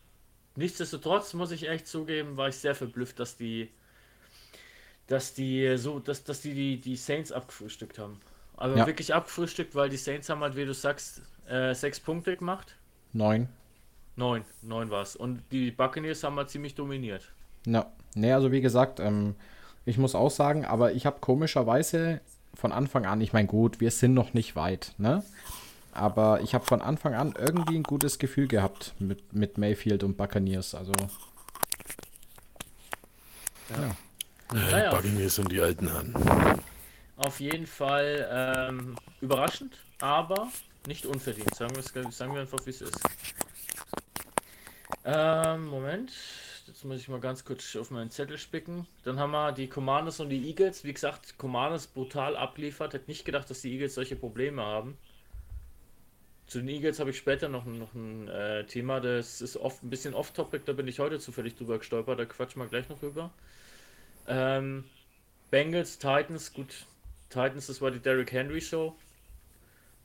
D: nichtsdestotrotz muss ich echt zugeben, war ich sehr verblüfft, dass die, dass die so, dass, dass die, die die Saints abgefrühstückt haben. Also
B: Ja.
D: wirklich abgefrühstückt, weil die Saints haben halt, wie du sagst, äh, sechs Punkte gemacht.
B: Neun.
D: Neun, neun war es. Und die Buccaneers haben halt ziemlich dominiert.
B: Ja. Nee, also wie gesagt, ähm, ich muss auch sagen, aber ich habe komischerweise von Anfang an, ich meine, gut, wir sind noch nicht weit, ne? Aber ich habe von Anfang an irgendwie ein gutes Gefühl gehabt mit, mit Mayfield und Buccaneers. Also,
D: Naja,
C: Buccaneers sind die alten Herren.
D: auf jeden Fall ähm, überraschend, aber nicht unverdient. Sagen wir, sagen wir einfach, wie es ist. Ähm, Moment. Jetzt muss ich mal ganz kurz auf meinen Zettel spicken. Dann haben wir die Commanders und die Eagles. Wie gesagt, Commanders brutal abliefert. Hätte nicht gedacht, dass die Eagles solche Probleme haben. Zu den Eagles habe ich später noch, noch ein äh, Thema. Das ist oft ein bisschen off-topic. Da bin ich heute zufällig drüber gestolpert. Da quatschen wir gleich noch rüber. Ähm, Bengals, Titans. Gut, Titans, das war die Derrick Henry Show.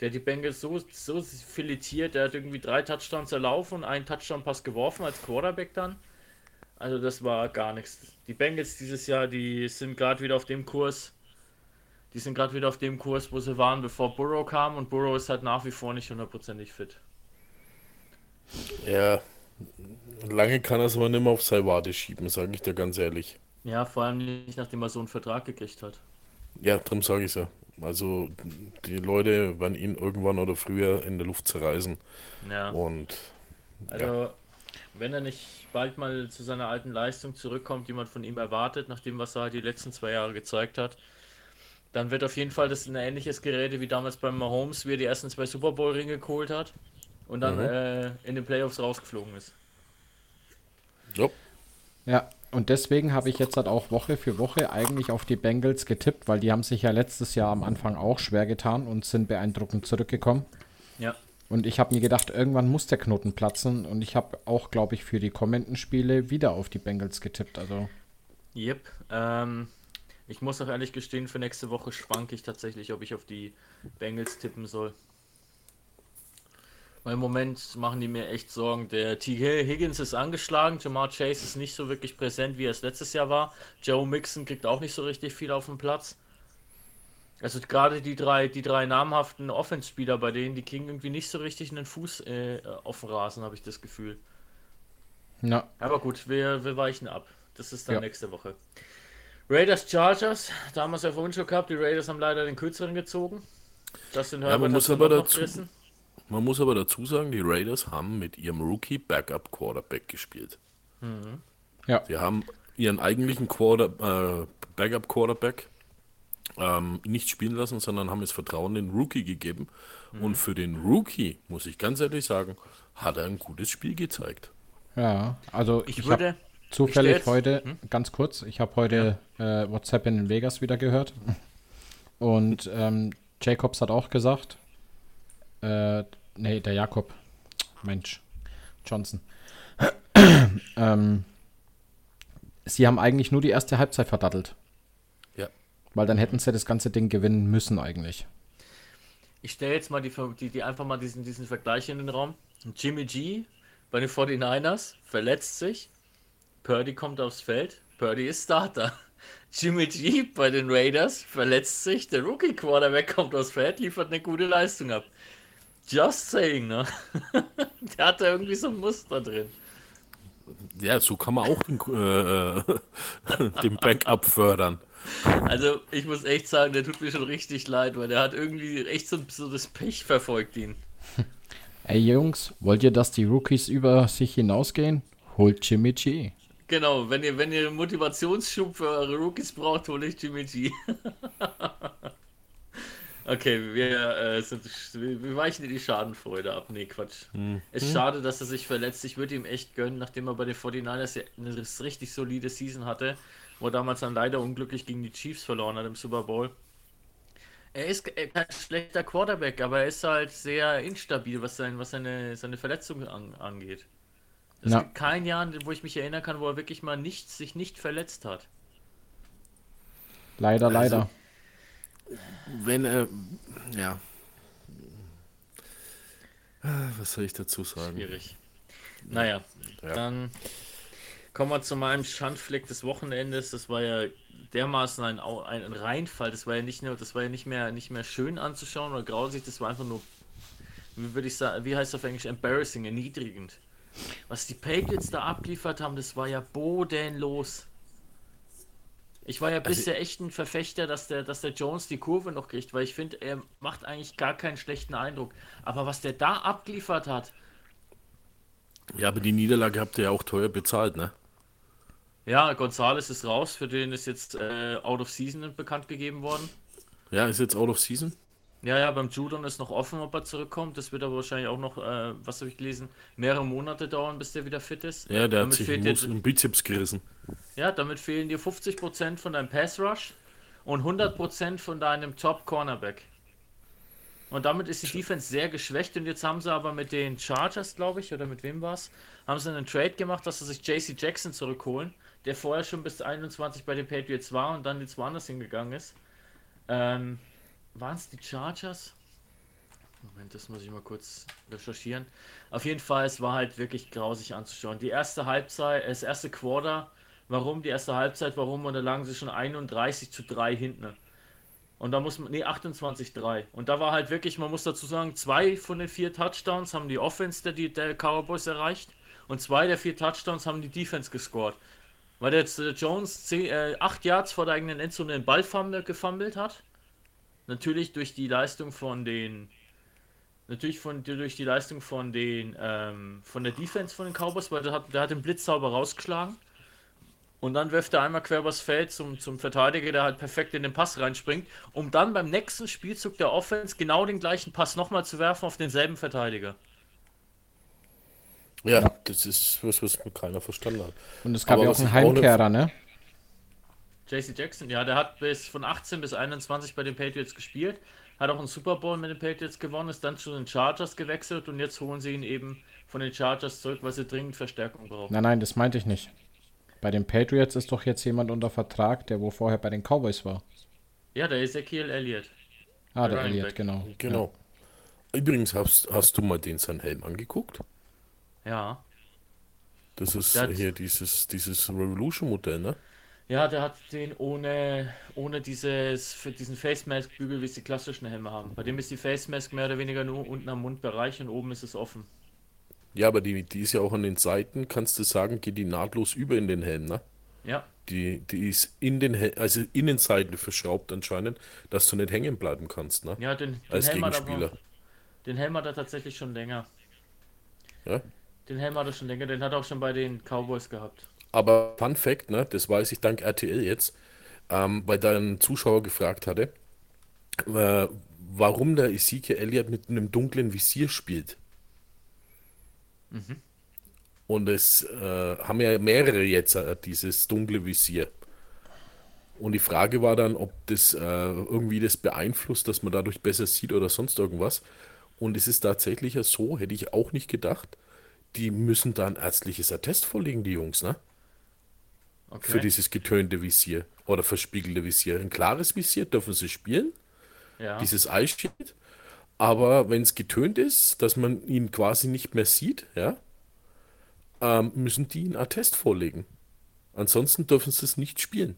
D: Der die Bengals so, so filetiert, der hat irgendwie drei Touchdowns erlaufen und einen Touchdown-Pass geworfen als Quarterback dann. Also das war gar nichts. Die Bengals dieses Jahr, die sind gerade wieder auf dem Kurs. Die sind gerade wieder auf dem Kurs, wo sie waren, bevor Burrow kam und Burrow ist halt nach wie vor nicht hundertprozentig fit.
C: Ja, lange kann er es aber nicht mehr auf Wade schieben, sage ich dir ganz ehrlich.
D: Ja, vor allem nicht, nachdem er so einen Vertrag gekriegt hat.
C: Ja, darum sage ich ja. Also die Leute werden ihn irgendwann oder früher in der Luft zerreißen.
D: Ja.
C: Und
D: Also, wenn er nicht bald mal zu seiner alten Leistung zurückkommt, die man von ihm erwartet, nach dem, was er halt die letzten zwei Jahre gezeigt hat, dann wird auf jeden Fall das ein ähnliches Gerede wie damals beim Mahomes, wie er die ersten zwei Super Bowl-Ringe geholt hat und dann äh, in den Playoffs rausgeflogen ist.
C: ja,
B: ja. Und deswegen habe ich jetzt halt auch Woche für Woche eigentlich auf die Bengals getippt, weil die haben sich ja letztes Jahr am Anfang auch schwer getan und sind beeindruckend zurückgekommen.
D: Ja.
B: Und ich habe mir gedacht, irgendwann muss der Knoten platzen. Und ich habe auch, glaube ich, für die kommenden Spiele wieder auf die Bengals getippt. Also
D: Yep. Ähm, ich muss auch ehrlich gestehen, für nächste Woche schwanke ich tatsächlich, ob ich auf die Bengals tippen soll. Weil im Moment machen die mir echt Sorgen. Der T. Higgins ist angeschlagen, Jamar Chase ist nicht so wirklich präsent, wie er es letztes Jahr war. Joe Mixon kriegt auch nicht so richtig viel auf den Platz. Also gerade die drei, die drei namhaften Offense-Spieler bei denen, die kriegen irgendwie nicht so richtig einen Fuß äh, auf den Rasen, habe ich das Gefühl.
B: na,
D: Aber gut, wir, wir weichen ab. Das ist dann
B: Ja.
D: nächste Woche. Raiders Chargers, damals ja vorhin schon gehabt, die Raiders haben leider den kürzeren gezogen. Justin
C: man
D: Herbert
C: muss
D: hat's
C: aber
D: dann noch
C: dazu-
D: gerissen.
C: Man muss aber dazu sagen, die Raiders haben mit ihrem Rookie Backup Quarterback gespielt.
B: ja.
C: Sie haben ihren eigentlichen Quarter, äh, Backup Quarterback ähm, nicht spielen lassen, sondern haben es Vertrauen den Rookie gegeben. Und für den Rookie, muss ich ganz ehrlich sagen, hat er ein gutes Spiel gezeigt.
B: Ja, also
D: Ich,
B: ich,
D: würde.
B: habe zufällig
D: ich
B: heute, ganz kurz, ich habe heute äh, WhatsApp in Vegas wieder gehört. [laughs] Und ähm, Jacobs hat auch gesagt, äh, nee, der Jakob, Mensch, Johnson. [clears throat] ähm, sie haben eigentlich nur die erste Halbzeit verdattelt.
C: Ja.
B: Weil dann hätten sie das ganze Ding gewinnen müssen eigentlich.
D: Ich stelle jetzt mal die, die, die einfach mal diesen, diesen Vergleich in den Raum. Jimmy G bei den 49ers verletzt sich. Purdy kommt aufs Feld. Purdy ist Starter. [laughs] Jimmy G bei den Raiders verletzt sich. Der Rookie Quarterback kommt aufs Feld, liefert eine gute Leistung ab. Just saying, ne? [laughs] Der hat da irgendwie so ein Muster drin.
C: Ja, so kann man auch den, äh, [laughs] den Backup fördern.
D: Also, ich muss echt sagen, der tut mir schon richtig leid, weil der hat irgendwie echt so, so das Pech verfolgt ihn. [laughs]
B: Ey Jungs, wollt ihr, dass die Rookies über sich hinausgehen? Holt Jimmy G.
D: Genau, wenn ihr, wenn ihr Motivationsschub für eure Rookies braucht, hole ich Jimmy G. okay, wir, äh, sind, wir weichen in die Schadenfreude ab. Nee, Quatsch. Es ist schade, dass er sich verletzt. Ich würde ihm echt gönnen, nachdem er bei den 49ers ja eine richtig solide Season hatte, wo er damals dann leider unglücklich gegen die Chiefs verloren hat im Super Bowl. Er ist ke- kein schlechter Quarterback, aber er ist halt sehr instabil, was, sein, was seine, seine Verletzung an, angeht. Es gibt kein Jahr, wo ich mich erinnern kann, wo er wirklich mal nicht, sich nicht verletzt hat.
B: Leider, leider.
C: Wenn er, ja. Ah, Was soll ich dazu sagen?
D: Schwierig. Naja,
C: Ja.
D: dann kommen wir zu meinem Schandfleck des Wochenendes. Das war ja dermaßen ein, ein Reinfall. Das war ja nicht nur, das war ja nicht mehr, nicht mehr schön anzuschauen oder grausig, das war einfach nur, wie würde ich sagen, wie heißt das auf Englisch, embarrassing, erniedrigend. Was die Patriots da abgeliefert haben, das war ja bodenlos. Ich war ja bisher echt ein Verfechter, dass der, dass der Jones die Kurve noch kriegt, weil ich finde, er macht eigentlich gar keinen schlechten Eindruck. Aber was der da abgeliefert hat,
C: Ja, aber die Niederlage habt ihr ja auch teuer bezahlt, ne?
D: Ja, Gonzales ist raus, für den ist jetzt äh, Out of Season bekannt gegeben worden.
C: Ja, ist jetzt out of season?
D: Ja, ja, beim Judon ist noch offen, ob er zurückkommt. Das wird aber wahrscheinlich auch noch, äh, was habe ich gelesen, mehrere Monate dauern, bis der wieder fit ist.
C: Ja, der hat
D: damit
C: sich
D: fehlt
C: Mus- einen Bizeps gerissen.
D: ja, damit fehlen dir 50% von deinem Pass Rush und 100% von deinem Top Cornerback. Und damit ist die Defense sehr geschwächt und jetzt haben sie aber mit den Chargers, glaube ich, oder mit wem war es, haben sie einen Trade gemacht, dass sie sich JC Jackson zurückholen, der vorher schon bis 21 bei den Patriots war und dann jetzt woanders hingegangen ist. Ähm, waren es die Chargers? Moment, das muss ich mal kurz recherchieren. Auf jeden Fall, es war halt wirklich grausig anzuschauen. Die erste Halbzeit, äh, das erste Quarter, warum die erste Halbzeit, warum? Und da lagen sie schon 31 zu 3 hinten. Und da muss man, nee, 28-3. Und da war halt wirklich, man muss dazu sagen, zwei von den vier Touchdowns haben die Offense der, der Cowboys erreicht und zwei der vier Touchdowns haben die Defense gescored. Weil der jetzt äh, Jones zehn, äh, acht Yards vor der eigenen Endzone den Ball fummel- gefummelt hat. Natürlich durch die Leistung von den Natürlich von, durch die Leistung von den ähm, von der Defense von den Cowboys, weil der hat, der hat den Blitz sauber rausgeschlagen. Und dann wirft er einmal quer übers Feld zum, zum Verteidiger, der halt perfekt in den Pass reinspringt, um dann beim nächsten Spielzug der Offense genau den gleichen Pass nochmal zu werfen auf denselben Verteidiger.
C: Ja, das ist was, was keiner verstanden hat.
B: Und es gab
C: Aber
B: ja auch einen
C: ich auch
B: Heimkehrer, ne?
D: JC Jackson, ja, der hat bis von 18 bis 21 bei den Patriots gespielt, hat auch einen Super Bowl mit den Patriots gewonnen, ist dann zu den Chargers gewechselt und jetzt holen sie ihn eben von den Chargers zurück, weil sie dringend Verstärkung brauchen.
B: Nein, nein, das meinte ich nicht. Bei den Patriots ist doch jetzt jemand unter Vertrag, der wo vorher bei den Cowboys war.
D: Ja, der Ezekiel Elliott.
B: Ah, der
D: Running
B: Elliott, genau.
C: Genau. Übrigens, hast, hast du mal den seinen Helm angeguckt?
D: Ja.
C: Das ist
D: Der hat-
C: hier dieses, dieses Revolution-Modell, ne?
D: Ja, der hat den ohne, ohne dieses, für diesen Face Mask Bügel, wie es die klassischen Helme haben. Bei dem ist die Face Mask mehr oder weniger nur unten am Mundbereich und oben ist es offen.
C: Ja, aber die, die ist ja auch an den Seiten, kannst du sagen, geht die nahtlos über in den Helm, ne?
D: Ja,
C: Die, die ist in den Hel also Innenseiten verschraubt anscheinend, dass du nicht hängen bleiben kannst, ne?
D: ja den, den,
C: Als
D: Helm hat er,
C: Gegenspieler.
D: aber- den Helm hat er tatsächlich schon länger.
C: Ja?
D: Den Helm hat er schon länger, den hat er auch schon bei den Cowboys gehabt.
C: Aber Fun Fact, ne, das weiß ich dank RTL jetzt, ähm, weil da ein Zuschauer gefragt hatte, äh, warum der Ezekiel Elliott mit einem dunklen Visier spielt. Und es äh, haben ja mehrere jetzt äh, dieses dunkle Visier. Und die Frage war dann, ob das äh, irgendwie das beeinflusst, dass man dadurch besser sieht oder sonst irgendwas. Und es ist tatsächlich ja so, hätte ich auch nicht gedacht, die müssen da ein ärztliches Attest vorlegen, die Jungs, ne?
D: Okay.
C: für dieses getönte Visier oder verspiegelte Visier. Ein klares Visier dürfen sie spielen,
D: ja.
C: dieses Eyeshield. Aber wenn es getönt ist, dass man ihn quasi nicht mehr sieht, ja, ähm, müssen die einen Attest vorlegen. Ansonsten dürfen sie es nicht spielen.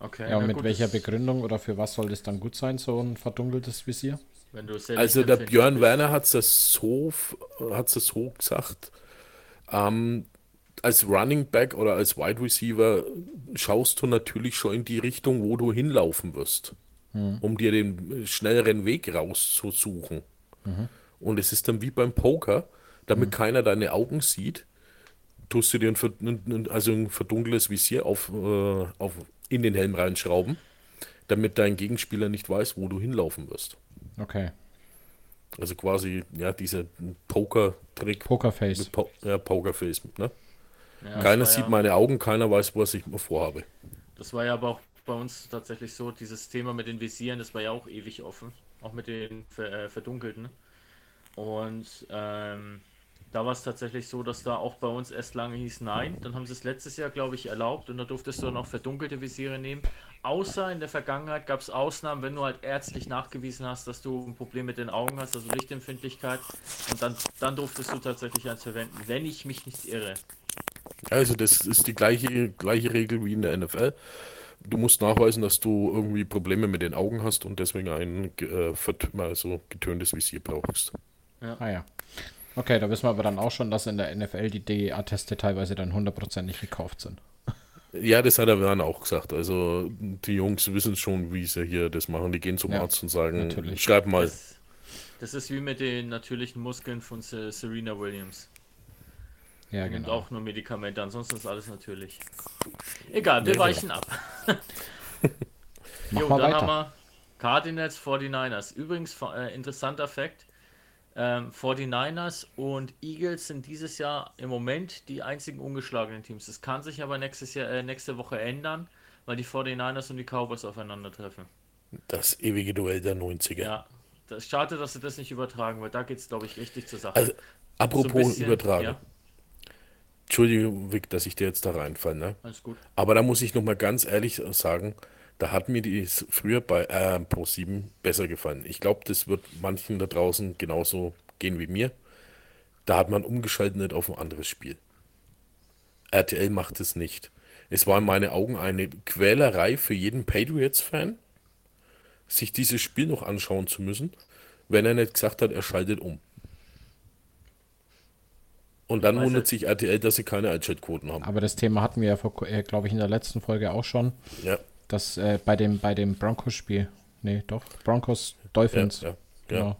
D: okay.
B: Ja, und mit
D: gut,
B: welcher Begründung oder für was soll das dann gut sein, so ein verdunkeltes Visier?
D: Wenn du sehr
C: Also der Björn
D: bist.
C: Werner hat es so, hat's das so gesagt. Ähm, als Running Back oder als Wide Receiver schaust du natürlich schon in die Richtung, wo du hinlaufen wirst, um dir den schnelleren Weg rauszusuchen. Und es ist dann wie beim Poker, damit keiner deine Augen sieht, tust du dir ein, also ein verdunkeltes Visier auf, äh, auf, in den Helm reinschrauben, damit dein Gegenspieler nicht weiß, wo du hinlaufen wirst.
B: Okay.
C: Also quasi, ja, dieser Poker-Trick.
B: Pokerface.
C: Po ja, Pokerface. Ne?
D: Ja,
C: keiner sieht
D: ja,
C: meine Augen, keiner weiß, was ich vorhabe.
D: Das war ja aber auch bei uns tatsächlich so, dieses Thema mit den Visieren, das war ja auch ewig offen. Auch mit den äh, verdunkelten. Und ähm, da war es tatsächlich so, dass da auch bei uns erst lange hieß nein. Dann haben sie es letztes Jahr, glaube ich, erlaubt und da durftest du dann auch verdunkelte Visiere nehmen. Außer in der Vergangenheit gab es Ausnahmen, wenn du halt ärztlich nachgewiesen hast, dass du ein Problem mit den Augen hast, also Lichtempfindlichkeit. Und dann, dann durftest du tatsächlich eins verwenden, wenn ich mich nicht irre.
C: Also das ist die gleiche, gleiche Regel wie in der NFL. Du musst nachweisen, dass du irgendwie Probleme mit den Augen hast und deswegen ein äh, also getöntes Visier brauchst.
B: Ah ja. Okay, da wissen wir aber dann auch schon, dass in der NFL die DEA-Teste teilweise dann hundertprozentig gekauft sind.
C: Ja, das hat der Werner auch gesagt. Also die Jungs wissen schon, wie sie hier das machen. Die gehen zum
B: Ja,
C: Arzt und sagen,
B: natürlich.
C: schreib mal.
D: Das, das ist wie mit den natürlichen Muskeln von Se- Serena Williams.
B: Ja, genau.
D: auch nur Medikamente, ansonsten ist alles natürlich. Egal, wir
C: Nee,
D: weichen ab. [laughs]
B: Mach
D: Jo, dann
B: weiter.
D: haben wir Cardinals 49ers. Übrigens, äh, interessanter Fakt: ähm, 49ers und Eagles sind dieses Jahr im Moment die einzigen ungeschlagenen Teams. Das kann sich aber nächstes Jahr, äh, nächste Woche ändern, weil die 49ers und die Cowboys aufeinandertreffen.
C: Das ewige Duell der 90er.
D: Ja, das ist schade, dass sie das nicht übertragen, weil da geht es, glaube ich, richtig zur Sache.
C: Also, apropos
D: So bisschen-
C: übertragen.
D: Ja,
C: Entschuldigung, Vic, dass ich dir jetzt da reinfalle. Ne?
D: alles gut.
C: Aber da muss ich noch mal ganz ehrlich sagen, da hat mir die früher bei äh, Pro 7 besser gefallen. Ich glaube, das wird manchen da draußen genauso gehen wie mir. Da hat man umgeschaltet nicht auf ein anderes Spiel. RTL macht es nicht. Es war in meinen Augen eine Quälerei für jeden Patriots-Fan, sich dieses Spiel noch anschauen zu müssen, wenn er nicht gesagt hat, er schaltet um. Und dann
D: weiß
C: wundert sich RTL, dass sie keine Einschaltquoten haben.
B: Aber das Thema hatten wir ja, äh, glaube ich, in der letzten Folge auch schon,
C: Ja,
B: dass äh, bei dem, bei dem Broncos-Spiel, nee, doch, Broncos Dolphins,
C: ja, ja.
B: genau.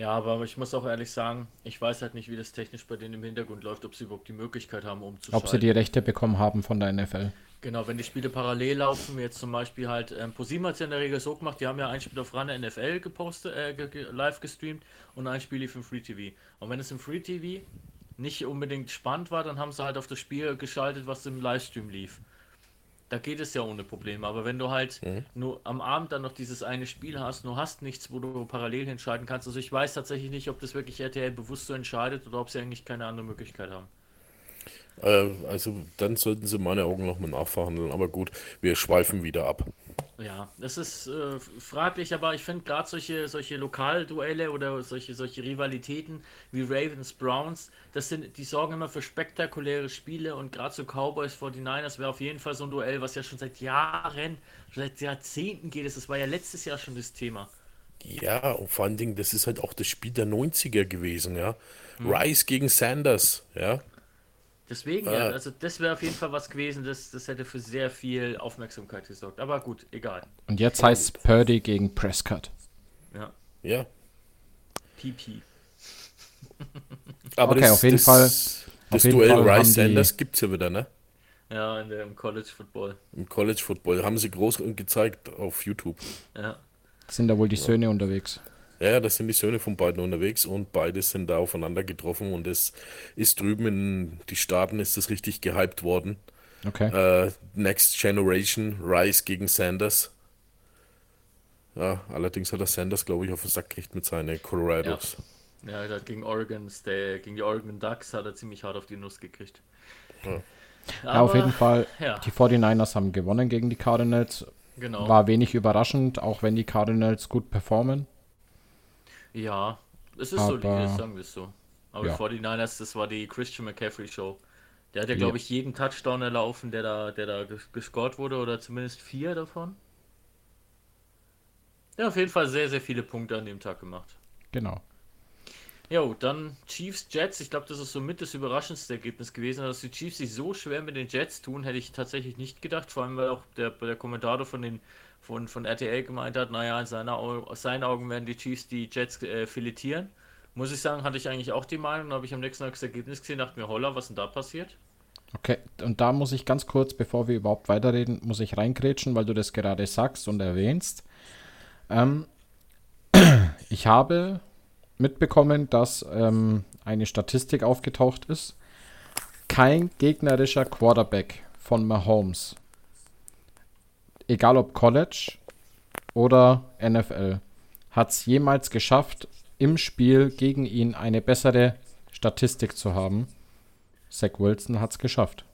D: Ja, aber ich muss auch ehrlich sagen, ich weiß halt nicht, wie das technisch bei denen im Hintergrund läuft, ob sie überhaupt die Möglichkeit haben, umzuschalten.
B: Ob sie die Rechte bekommen haben von der NFL.
D: Genau, wenn die Spiele parallel laufen, wie jetzt zum Beispiel halt, ähm, ProSieben hat es ja in der Regel so gemacht, die haben ja ein Spiel auf Runner NFL gepostet, äh, ge ge live gestreamt und ein Spiel lief im Free TV. Und wenn es im Free TV nicht unbedingt spannend war, dann haben sie halt auf das Spiel geschaltet, was im Livestream lief. Da geht es ja ohne Probleme. Aber wenn du halt
C: Mhm.
D: nur am Abend dann noch dieses eine Spiel hast, du hast nichts, wo du parallel entscheiden kannst. Also ich weiß tatsächlich nicht, ob das wirklich RTL bewusst so entscheidet oder ob sie eigentlich keine andere Möglichkeit haben.
C: Äh, also dann sollten sie meine Augen nochmal nachverhandeln. Aber gut, wir schweifen wieder ab.
D: Ja, das ist äh, fraglich, aber ich finde gerade solche, solche Lokalduelle oder solche, solche Rivalitäten wie Ravens Browns, das sind, die sorgen immer für spektakuläre Spiele und gerade so Cowboys 49ers wäre auf jeden Fall so ein Duell, was ja schon seit Jahren, schon seit Jahrzehnten geht. Das war ja letztes Jahr schon das Thema.
C: Ja, und vor allen Dingen, das ist halt auch das Spiel der 90er gewesen, ja.
D: Hm.
C: Rice gegen Sanders, ja.
D: Deswegen,
C: Ah.
D: ja, also das wäre auf jeden Fall was gewesen, das, das hätte für sehr viel Aufmerksamkeit gesorgt. Aber gut, egal.
B: Und jetzt heißt es Purdy gegen Prescott.
D: Ja,
C: Ja.
D: PP. [laughs]
C: Aber
B: Okay, auf jeden Fall- auf
C: Das
B: jeden
C: Duell
B: Fall
C: Rice
B: die-
C: Sanders gibt es ja wieder, ne?
D: Ja, in der, im College Football.
C: Im College Football. Haben sie groß gezeigt auf YouTube.
D: Ja.
B: Sind da wohl die Söhne unterwegs?
C: Ja, das sind die Söhne von beiden unterwegs und beide sind da aufeinander getroffen und es ist drüben in die Staaten ist das richtig gehypt worden.
B: Okay.
C: Äh, Next Generation, Rice gegen Sanders. Ja, allerdings hat er Sanders, glaube ich, auf den Sack gekriegt mit seinen Colorados.
D: Ja, der hat gegen Oregon, der, gegen die Oregon Ducks hat er ziemlich hart auf die Nuss gekriegt.
C: Ja.
B: ja, auf
D: Aber,
B: jeden Fall.
D: ja.
B: Die 49ers haben gewonnen gegen die Cardinals.
D: Genau.
B: War wenig überraschend, auch wenn die Cardinals gut performen.
D: Ja, es ist
B: Aber-
D: solide, sagen wir es so. Aber
B: Ja.
D: die 49ers, das war die Christian McCaffrey Show. Der hat ja, glaube ich, jeden Touchdown erlaufen, der da, der da ges- gescored wurde, oder zumindest vier davon. Der hat auf jeden Fall sehr, sehr viele Punkte an dem Tag gemacht.
B: Genau.
D: Jo, dann Chiefs Jets. Ich glaube, das ist somit das überraschendste Ergebnis gewesen. Dass die Chiefs sich so schwer mit den Jets tun, hätte ich tatsächlich nicht gedacht. Vor allem, weil auch der, der Kommentator von, den, von, von RTL gemeint hat, naja, in seiner, Au- aus seinen Augen werden die Chiefs die Jets äh, filetieren. Muss ich sagen, hatte ich eigentlich auch die Meinung. Habe ich am nächsten Tag das Ergebnis gesehen, dachte mir, holla, was denn da passiert?
B: Okay, und da muss ich ganz kurz, bevor wir überhaupt weiterreden, muss ich reingrätschen, weil du das gerade sagst und erwähnst. Ähm, [clears throat] ich habe mitbekommen, dass ähm, eine Statistik aufgetaucht ist. Kein gegnerischer Quarterback von Mahomes, egal ob College oder NFL, hat es jemals geschafft, im Spiel gegen ihn eine bessere Statistik zu haben. Zach Wilson hat es geschafft.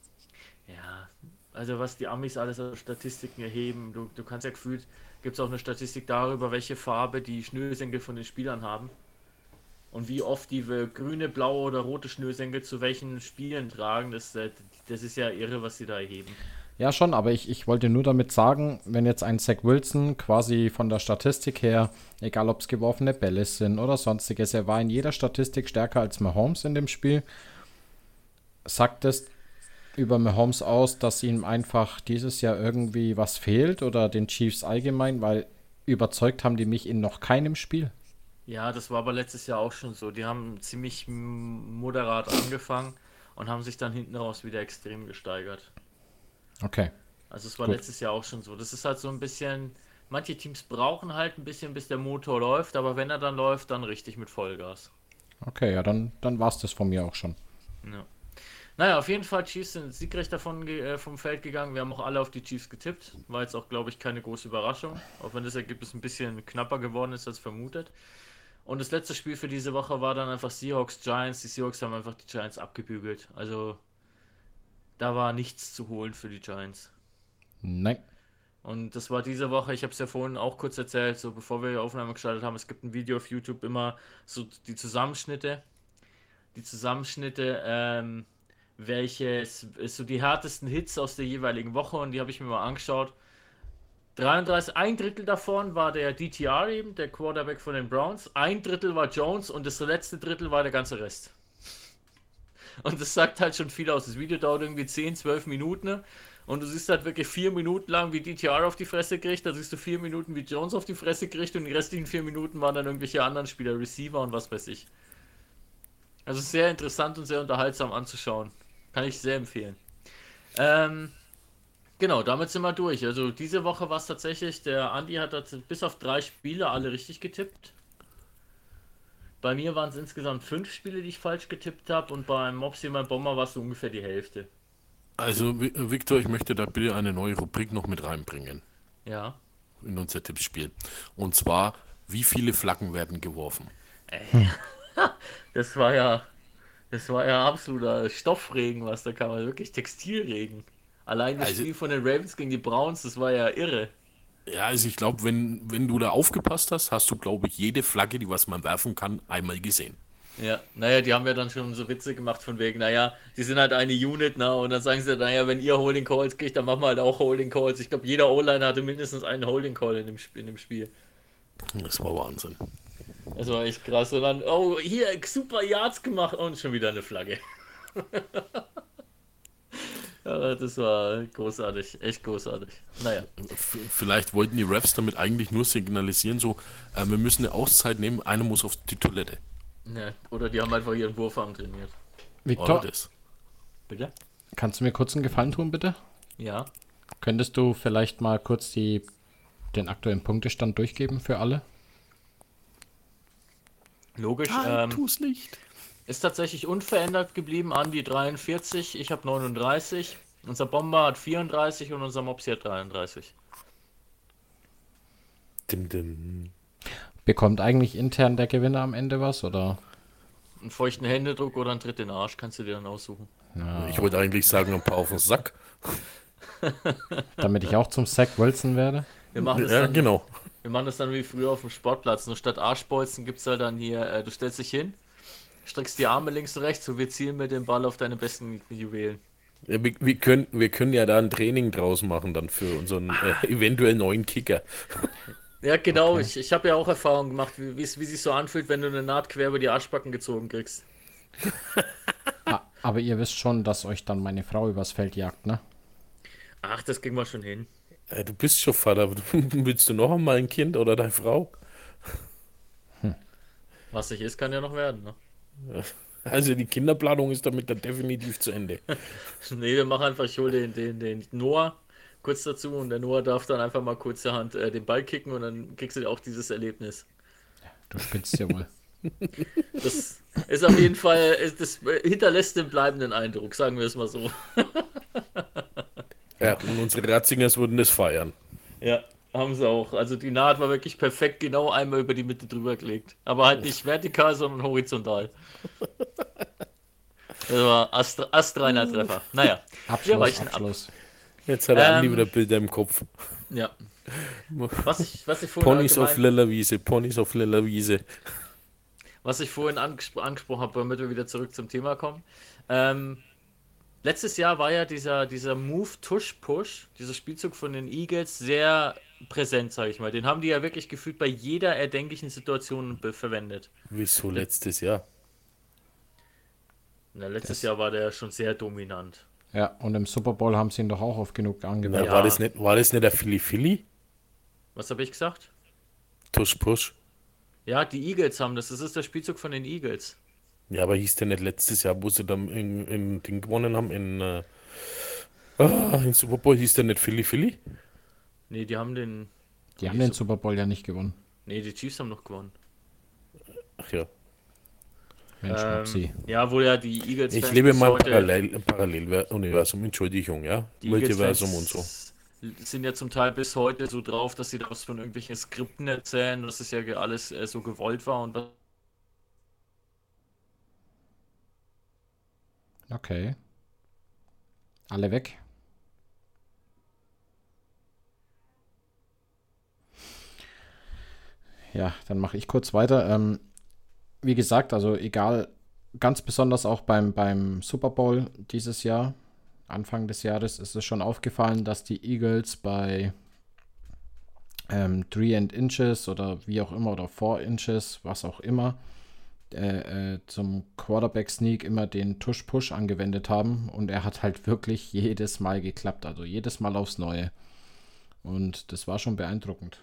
D: Ja, also was die Amis alles aus Statistiken erheben, du, du kannst ja gefühlt, gibt es auch eine Statistik darüber, welche Farbe die Schnürsenkel von den Spielern haben. Und wie oft die grüne, blaue oder rote Schnürsenkel zu welchen Spielen tragen, das, äh, das ist ja irre, was sie da erheben.
B: Ja, schon, aber ich, ich wollte nur damit sagen, wenn jetzt ein Zach Wilson quasi von der Statistik her, egal ob es geworfene Bälle sind oder sonstiges, er war in jeder Statistik stärker als Mahomes in dem Spiel, sagt es über Mahomes aus, dass ihm einfach dieses Jahr irgendwie was fehlt oder den Chiefs allgemein, weil überzeugt haben die mich in noch keinem Spiel.
D: Ja, das war aber letztes Jahr auch schon so. Die haben ziemlich moderat angefangen und haben sich dann hinten raus wieder extrem gesteigert.
B: Okay.
D: Also es war
B: Gut.
D: letztes Jahr auch schon so. Das ist halt so ein bisschen, manche Teams brauchen halt ein bisschen, bis der Motor läuft, aber wenn er dann läuft, dann richtig mit Vollgas.
B: Okay, ja, dann, dann war es das von mir auch schon.
D: Ja. Naja, auf jeden Fall, Chiefs sind siegreich davon äh, vom Feld gegangen. Wir haben auch alle auf die Chiefs getippt. War jetzt auch, glaube ich, keine große Überraschung. Auch wenn das Ergebnis ein bisschen knapper geworden ist als vermutet. Und das letzte Spiel für diese Woche war dann einfach Seahawks Giants. Die Seahawks haben einfach die Giants abgebügelt. Also da war nichts zu holen für die Giants.
B: Nein.
D: Und das war diese Woche, ich habe es ja vorhin auch kurz erzählt, so bevor wir die Aufnahme gestartet haben, es gibt ein Video auf YouTube immer so die Zusammenschnitte, die Zusammenschnitte, ähm, welches so die härtesten Hits aus der jeweiligen Woche und die habe ich mir mal angeschaut. 33, ein Drittel davon war der DTR eben, der Quarterback von den Browns, ein Drittel war Jones und das letzte Drittel war der ganze Rest. Und das sagt halt schon viel aus. Das Video dauert irgendwie 10, 12 Minuten. ne? Und du siehst halt wirklich vier Minuten lang, wie DTR auf die Fresse kriegt. Da siehst du vier Minuten, wie Jones auf die Fresse kriegt. Und die restlichen vier Minuten waren dann irgendwelche anderen Spieler, Receiver und was weiß ich. Also sehr interessant und sehr unterhaltsam anzuschauen. Kann ich sehr empfehlen. Ähm, genau, damit sind wir durch. Also diese Woche war es tatsächlich, der Andi hat bis auf drei Spiele alle richtig getippt. Bei mir waren es insgesamt fünf Spiele, die ich falsch getippt habe und beim Mopsy, mein Bomber, war es so ungefähr die Hälfte.
C: Also, Vi- äh, Victor, ich möchte da bitte eine neue Rubrik noch mit reinbringen
D: Ja.
C: in unser Tippspiel. Und zwar, wie viele Flaggen werden geworfen? [laughs]
D: Das war ja, das war ja absoluter Stoffregen, was da kam. Also wirklich Textilregen. Allein das
C: Also-
D: Spiel von den Ravens gegen die Browns, das war ja irre.
C: Ja, also ich glaube, wenn, wenn du da aufgepasst hast, hast du, glaube ich, jede Flagge, die was man werfen kann, einmal gesehen.
D: Ja, naja, die haben ja dann schon so Witze gemacht von wegen, naja, die sind halt eine Unit, na, und dann sagen sie, naja, wenn ihr Holding Calls kriegt, dann machen wir halt auch Holding Calls. Ich glaube, jeder O-Liner hatte mindestens einen Holding Call in dem, in dem Spiel.
C: Das war Wahnsinn.
D: Das war echt krass. Und dann, oh, hier, super Yards gemacht und schon wieder eine Flagge. [laughs] ja, das war großartig, echt großartig. Naja,
C: Vielleicht wollten die Refs damit eigentlich nur signalisieren, so, äh, wir müssen eine Auszeit nehmen, einer muss auf die Toilette.
D: ja, oder die haben einfach ihren Wurfarm trainiert.
B: Victor,
C: Oder das.
D: Bitte?
B: kannst du mir kurz einen Gefallen tun, bitte?
D: Ja.
B: Könntest du vielleicht mal kurz die, den aktuellen Punktestand durchgeben für alle?
D: Logisch.
C: Nein,
D: ähm,
C: tu's nicht.
D: Ist tatsächlich unverändert geblieben an die 43. Ich habe 39. Unser Bomber hat 34 und unser Mopsi hat 33.
C: Dim, dim.
B: Bekommt eigentlich intern der Gewinner am Ende was? Oder?
D: Einen feuchten Händedruck oder einen Tritt in den Arsch kannst du dir dann aussuchen.
C: Ich wollte eigentlich sagen, ein paar auf den Sack. [laughs]
B: Damit ich auch zum Zach Wilson werde?
D: Wir machen das,
C: Ja,
D: dann,
C: genau.
D: wir machen das dann wie früher auf dem Sportplatz. Nur statt Arschbolzen gibt es halt dann hier, äh, du stellst dich hin, streckst die Arme links und rechts und wir zielen mit dem Ball auf deine besten Juwelen.
C: Ja, wir, wir, können, wir können ja da ein Training draus machen, dann für unseren äh, eventuell neuen Kicker.
D: Ja, genau. Ich, ich habe ja auch Erfahrung gemacht, wie, wie es sich so anfühlt, wenn du eine Naht quer über die Arschbacken gezogen kriegst. [laughs]
B: Ah, aber ihr wisst schon, dass euch dann meine Frau übers Feld jagt, ne?
D: Ach, das kriegen wir schon hin.
C: Äh, du bist schon Vater, [laughs] willst du noch einmal ein Kind oder deine Frau?
D: Was nicht ist, kann ja noch werden. Ne? [laughs]
C: Also die Kinderplanung ist damit dann definitiv zu Ende. [laughs]
D: Nee, wir machen einfach, ich hole den, den, den Noah kurz dazu und der Noah darf dann einfach mal kurzerhand äh, den Ball kicken und dann kriegst du auch dieses Erlebnis.
B: Du spitzt ja wohl. [laughs]
D: Das ist auf jeden Fall, ist- das hinterlässt den bleibenden Eindruck, sagen wir es mal so.
C: Ja, und unsere Ratzingers würden das feiern.
D: Ja, haben sie auch. Also die Naht war wirklich perfekt, genau einmal über die Mitte drüber gelegt. Aber halt nicht vertikal, sondern horizontal. [laughs] Das war Ast astreiner Treffer. Naja, wir
B: Abschluss,
D: weichen ab.
B: Abschluss.
C: Jetzt hat er Andi
D: Ähm,
C: wieder Bilder im Kopf.
D: Ja. [laughs] Was ich, was ich vorhin
C: Ponys auf lila Wiese, Ponys auf lila Wiese.
D: Was ich vorhin angespro angesprochen habe, damit wir wieder zurück zum Thema kommen. Ähm, letztes Jahr war ja dieser, dieser Move Tush Push, dieser Spielzug von den Eagles, sehr präsent, sage ich mal. Den haben die ja wirklich gefühlt bei jeder erdenklichen Situation verwendet.
C: Wieso letztes Jahr?
D: Na, letztes Jahr war der schon sehr dominant.
B: Ja, und im Super Bowl haben sie ihn doch auch oft genug angewendet.
D: Ja.
C: war, das nicht, war das nicht der Philly Philly?
D: Was habe ich gesagt?
C: Tush Push.
D: Ja, die Eagles haben das. Das ist der Spielzug von den Eagles.
C: Ja, aber hieß der nicht letztes Jahr, wo sie dann in, in den gewonnen haben, in, äh, ah, in Super Bowl hieß der nicht Philly Philly?
D: Nee, die haben den.
B: Die haben den Super Bowl ja nicht gewonnen.
D: Nee, die Chiefs haben noch gewonnen.
C: Ach ja.
B: Mensch,
D: Ähm,
B: Mopsi.
D: ja, wo ja die Eagles.
C: Ich lebe meinem
D: heute-
C: Parallel, Paralleluniversum, Entschuldigung, ja?
D: Die
C: Multiversum und so.
D: sind ja zum Teil bis heute so drauf, dass sie daraus von irgendwelchen Skripten erzählen, dass es ja alles äh, so gewollt war und was
B: Okay. Alle weg. Ja, dann mache ich kurz weiter. Ähm, wie gesagt, also egal, ganz besonders auch beim, beim Super Bowl dieses Jahr, Anfang des Jahres, ist es schon aufgefallen, dass die Eagles bei ähm, 3 and Inches oder wie auch immer oder 4 Inches, was auch immer, äh, äh, zum Quarterback Sneak immer den Tush-Push angewendet haben und er hat halt wirklich jedes Mal geklappt, also jedes Mal aufs Neue. Und das war schon beeindruckend.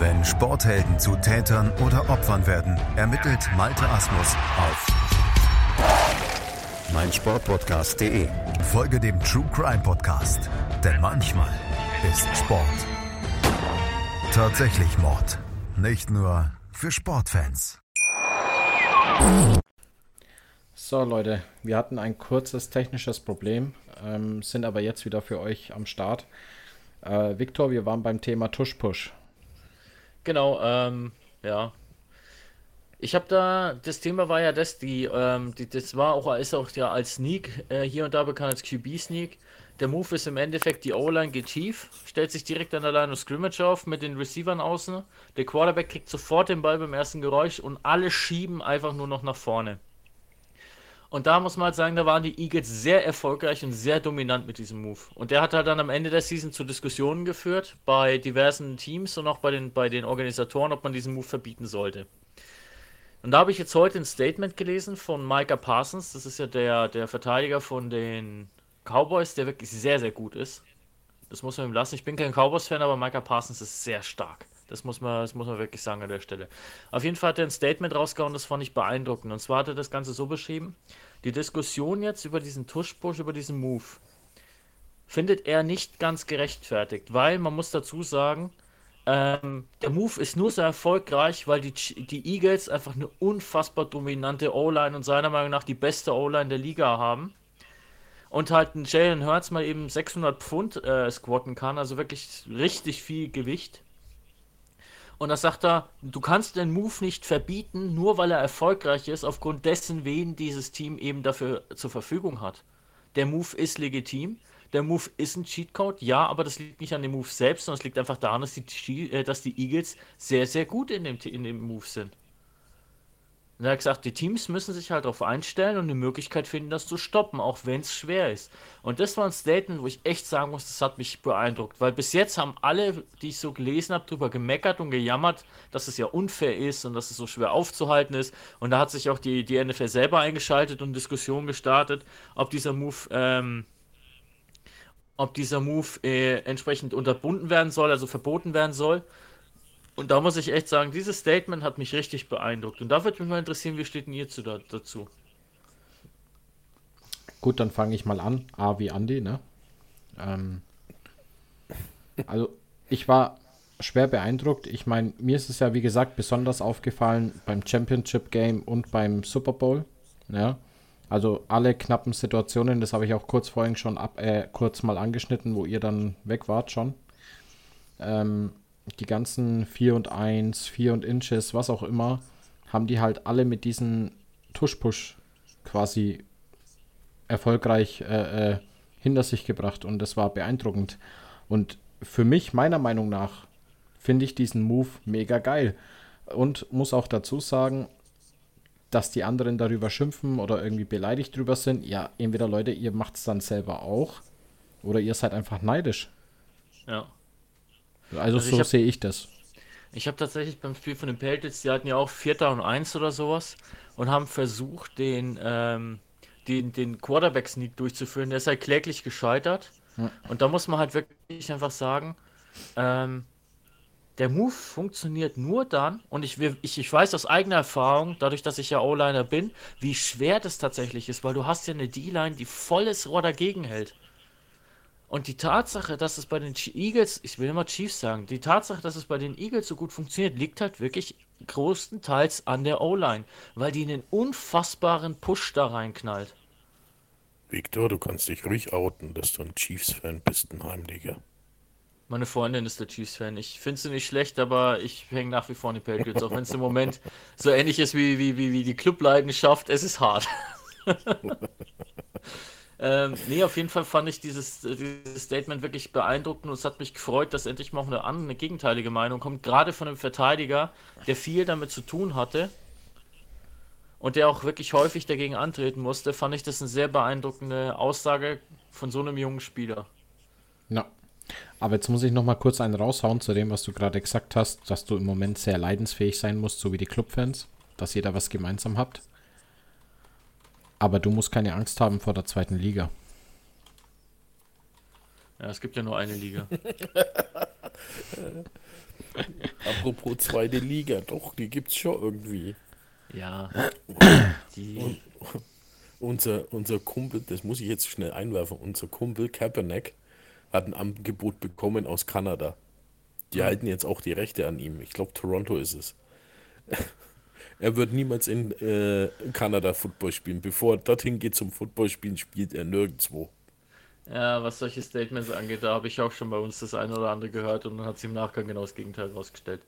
E: Wenn Sporthelden zu Tätern oder Opfern werden, ermittelt Malte Asmus auf meinsportpodcast.de. Folge dem True Crime Podcast, denn manchmal ist Sport tatsächlich Mord. Nicht nur für Sportfans.
B: So Leute, wir hatten ein kurzes technisches Problem, ähm, sind aber jetzt wieder für euch am Start. Äh, Viktor, wir waren beim Thema Tush-Push.
D: Genau, ähm, ja. Ich habe da, das Thema war ja das, die, ähm, die, das war auch, ist auch ja als Sneak äh, hier und da bekannt als QB-Sneak. Der Move ist im Endeffekt, die O-Line geht tief, stellt sich direkt an der Line of Scrimmage auf mit den Receivern außen. Der Quarterback kriegt sofort den Ball beim ersten Geräusch und alle schieben einfach nur noch nach vorne. Und da muss man halt sagen, da waren die Eagles sehr erfolgreich und sehr dominant mit diesem Move. Und der hat halt dann am Ende der Season zu Diskussionen geführt bei diversen Teams und auch bei den, bei den Organisatoren, ob man diesen Move verbieten sollte. Und da habe ich jetzt heute ein Statement gelesen von Micah Parsons. Das ist ja der, der Verteidiger von den Cowboys, der wirklich sehr, sehr gut ist. Das muss man ihm lassen. Ich bin kein Cowboys-Fan, aber Micah Parsons ist sehr stark. Das muss, man, das muss man wirklich sagen an der Stelle. Auf jeden Fall hat er ein Statement rausgehauen, das fand ich beeindruckend. Und zwar hat er das Ganze so beschrieben: Die Diskussion jetzt über diesen Tush-Push, über diesen Move, findet er nicht ganz gerechtfertigt, weil man muss dazu sagen, ähm, der Move ist nur so erfolgreich, weil die, die Eagles einfach eine unfassbar dominante O-Line und seiner Meinung nach die beste O-Line der Liga haben. Und halt ein Jalen Hurts mal eben 600 Pfund äh, squatten kann, also wirklich richtig viel Gewicht. Und da sagt er, du kannst den Move nicht verbieten, nur weil er erfolgreich ist, aufgrund dessen, wen dieses Team eben dafür zur Verfügung hat. Der Move ist legitim. Der Move ist ein Cheatcode, ja, aber das liegt nicht an dem Move selbst, sondern es liegt einfach daran, dass die, äh, dass die Eagles sehr, sehr gut in dem, in dem Move sind. Und er hat gesagt, die Teams müssen sich halt darauf einstellen und eine Möglichkeit finden, das zu stoppen, auch wenn es schwer ist. Und das war ein Statement, wo ich echt sagen muss, das hat mich beeindruckt, weil bis jetzt haben alle, die ich so gelesen habe, darüber gemeckert und gejammert, dass es ja unfair ist und dass es so schwer aufzuhalten ist. Und da hat sich auch die, die NFL selber eingeschaltet und Diskussion gestartet, ob dieser Move, ähm, ob dieser Move äh, entsprechend unterbunden werden soll, also verboten werden soll. Und da muss ich echt sagen, dieses Statement hat mich richtig beeindruckt. Und da würde mich mal interessieren, wie steht denn ihr zu, da, dazu?
B: Gut, dann fange ich mal an. A wie Andi, ne? Ähm, also, ich war schwer beeindruckt. Ich meine, mir ist es ja, wie gesagt, besonders aufgefallen beim Championship Game und beim Super Bowl. Ja. Also alle knappen Situationen, das habe ich auch kurz vorhin schon ab, äh, kurz mal angeschnitten, wo ihr dann weg wart schon. Ähm, die ganzen 4 und 1, 4 und Inches, was auch immer, haben die halt alle mit diesen Tush-Push quasi erfolgreich äh, äh, hinter sich gebracht und das war beeindruckend. Und für mich, meiner Meinung nach, finde ich diesen Move mega geil. Und muss auch dazu sagen, dass die anderen darüber schimpfen oder irgendwie beleidigt drüber sind. Ja, entweder Leute, ihr macht es dann selber auch oder ihr seid einfach neidisch.
D: Ja.
B: Also, also so sehe ich das.
D: Ich habe tatsächlich beim Spiel von den Patriots, die hatten ja auch Vierter und Eins oder sowas und haben versucht, den, ähm, den, den Quarterback-Sneak durchzuführen. Der ist halt kläglich gescheitert. Ja. Und da muss man halt wirklich einfach sagen, ähm, der Move funktioniert nur dann, und ich, ich, ich weiß aus eigener Erfahrung, dadurch, dass ich ja O-Liner bin, wie schwer das tatsächlich ist, weil du hast ja eine D-Line, die volles Rohr dagegen hält. Und die Tatsache, dass es bei den Eagles, ich will immer Chiefs sagen, die Tatsache, dass es bei den Eagles so gut funktioniert, liegt halt wirklich größtenteils an der O-Line, weil die einen unfassbaren Push da reinknallt.
C: Victor, du kannst dich ruhig outen, dass du ein Chiefs-Fan bist, ein Heimlicher.
D: Meine Freundin ist der Chiefs-Fan. Ich finde sie nicht schlecht, aber ich hänge nach wie vor an die Patriots, auch wenn es im Moment so ähnlich ist wie, wie, wie, wie die Clubleidenschaft. Es ist hart. [laughs] Ähm, nee, auf jeden Fall fand ich dieses, dieses Statement wirklich beeindruckend und es hat mich gefreut, dass endlich mal eine, eine gegenteilige Meinung kommt, gerade von einem Verteidiger, der viel damit zu tun hatte und der auch wirklich häufig dagegen antreten musste, fand ich das eine sehr beeindruckende Aussage von so einem jungen Spieler.
B: Ja. Aber jetzt muss ich noch mal kurz einen raushauen zu dem, was du gerade gesagt hast, dass du im Moment sehr leidensfähig sein musst, so wie die Clubfans, dass ihr da was gemeinsam habt. Aber du musst keine Angst haben vor der zweiten Liga.
D: Ja, es gibt ja nur eine Liga. [laughs]
C: Apropos zweite Liga, doch, die gibt's schon irgendwie.
D: Ja. Die,
C: Unser, unser Kumpel, das muss ich jetzt schnell einwerfen, unser Kumpel Kaepernick hat ein Angebot bekommen aus Kanada. Die halten jetzt auch die Rechte an ihm. Ich glaube, Toronto ist es. Er wird niemals in äh, Kanada Football spielen. Bevor er dorthin geht zum Football spielen, spielt er nirgendwo.
D: ja, was solche Statements angeht, da habe ich auch schon bei uns das eine oder andere gehört und dann hat sich im Nachgang genau das Gegenteil rausgestellt.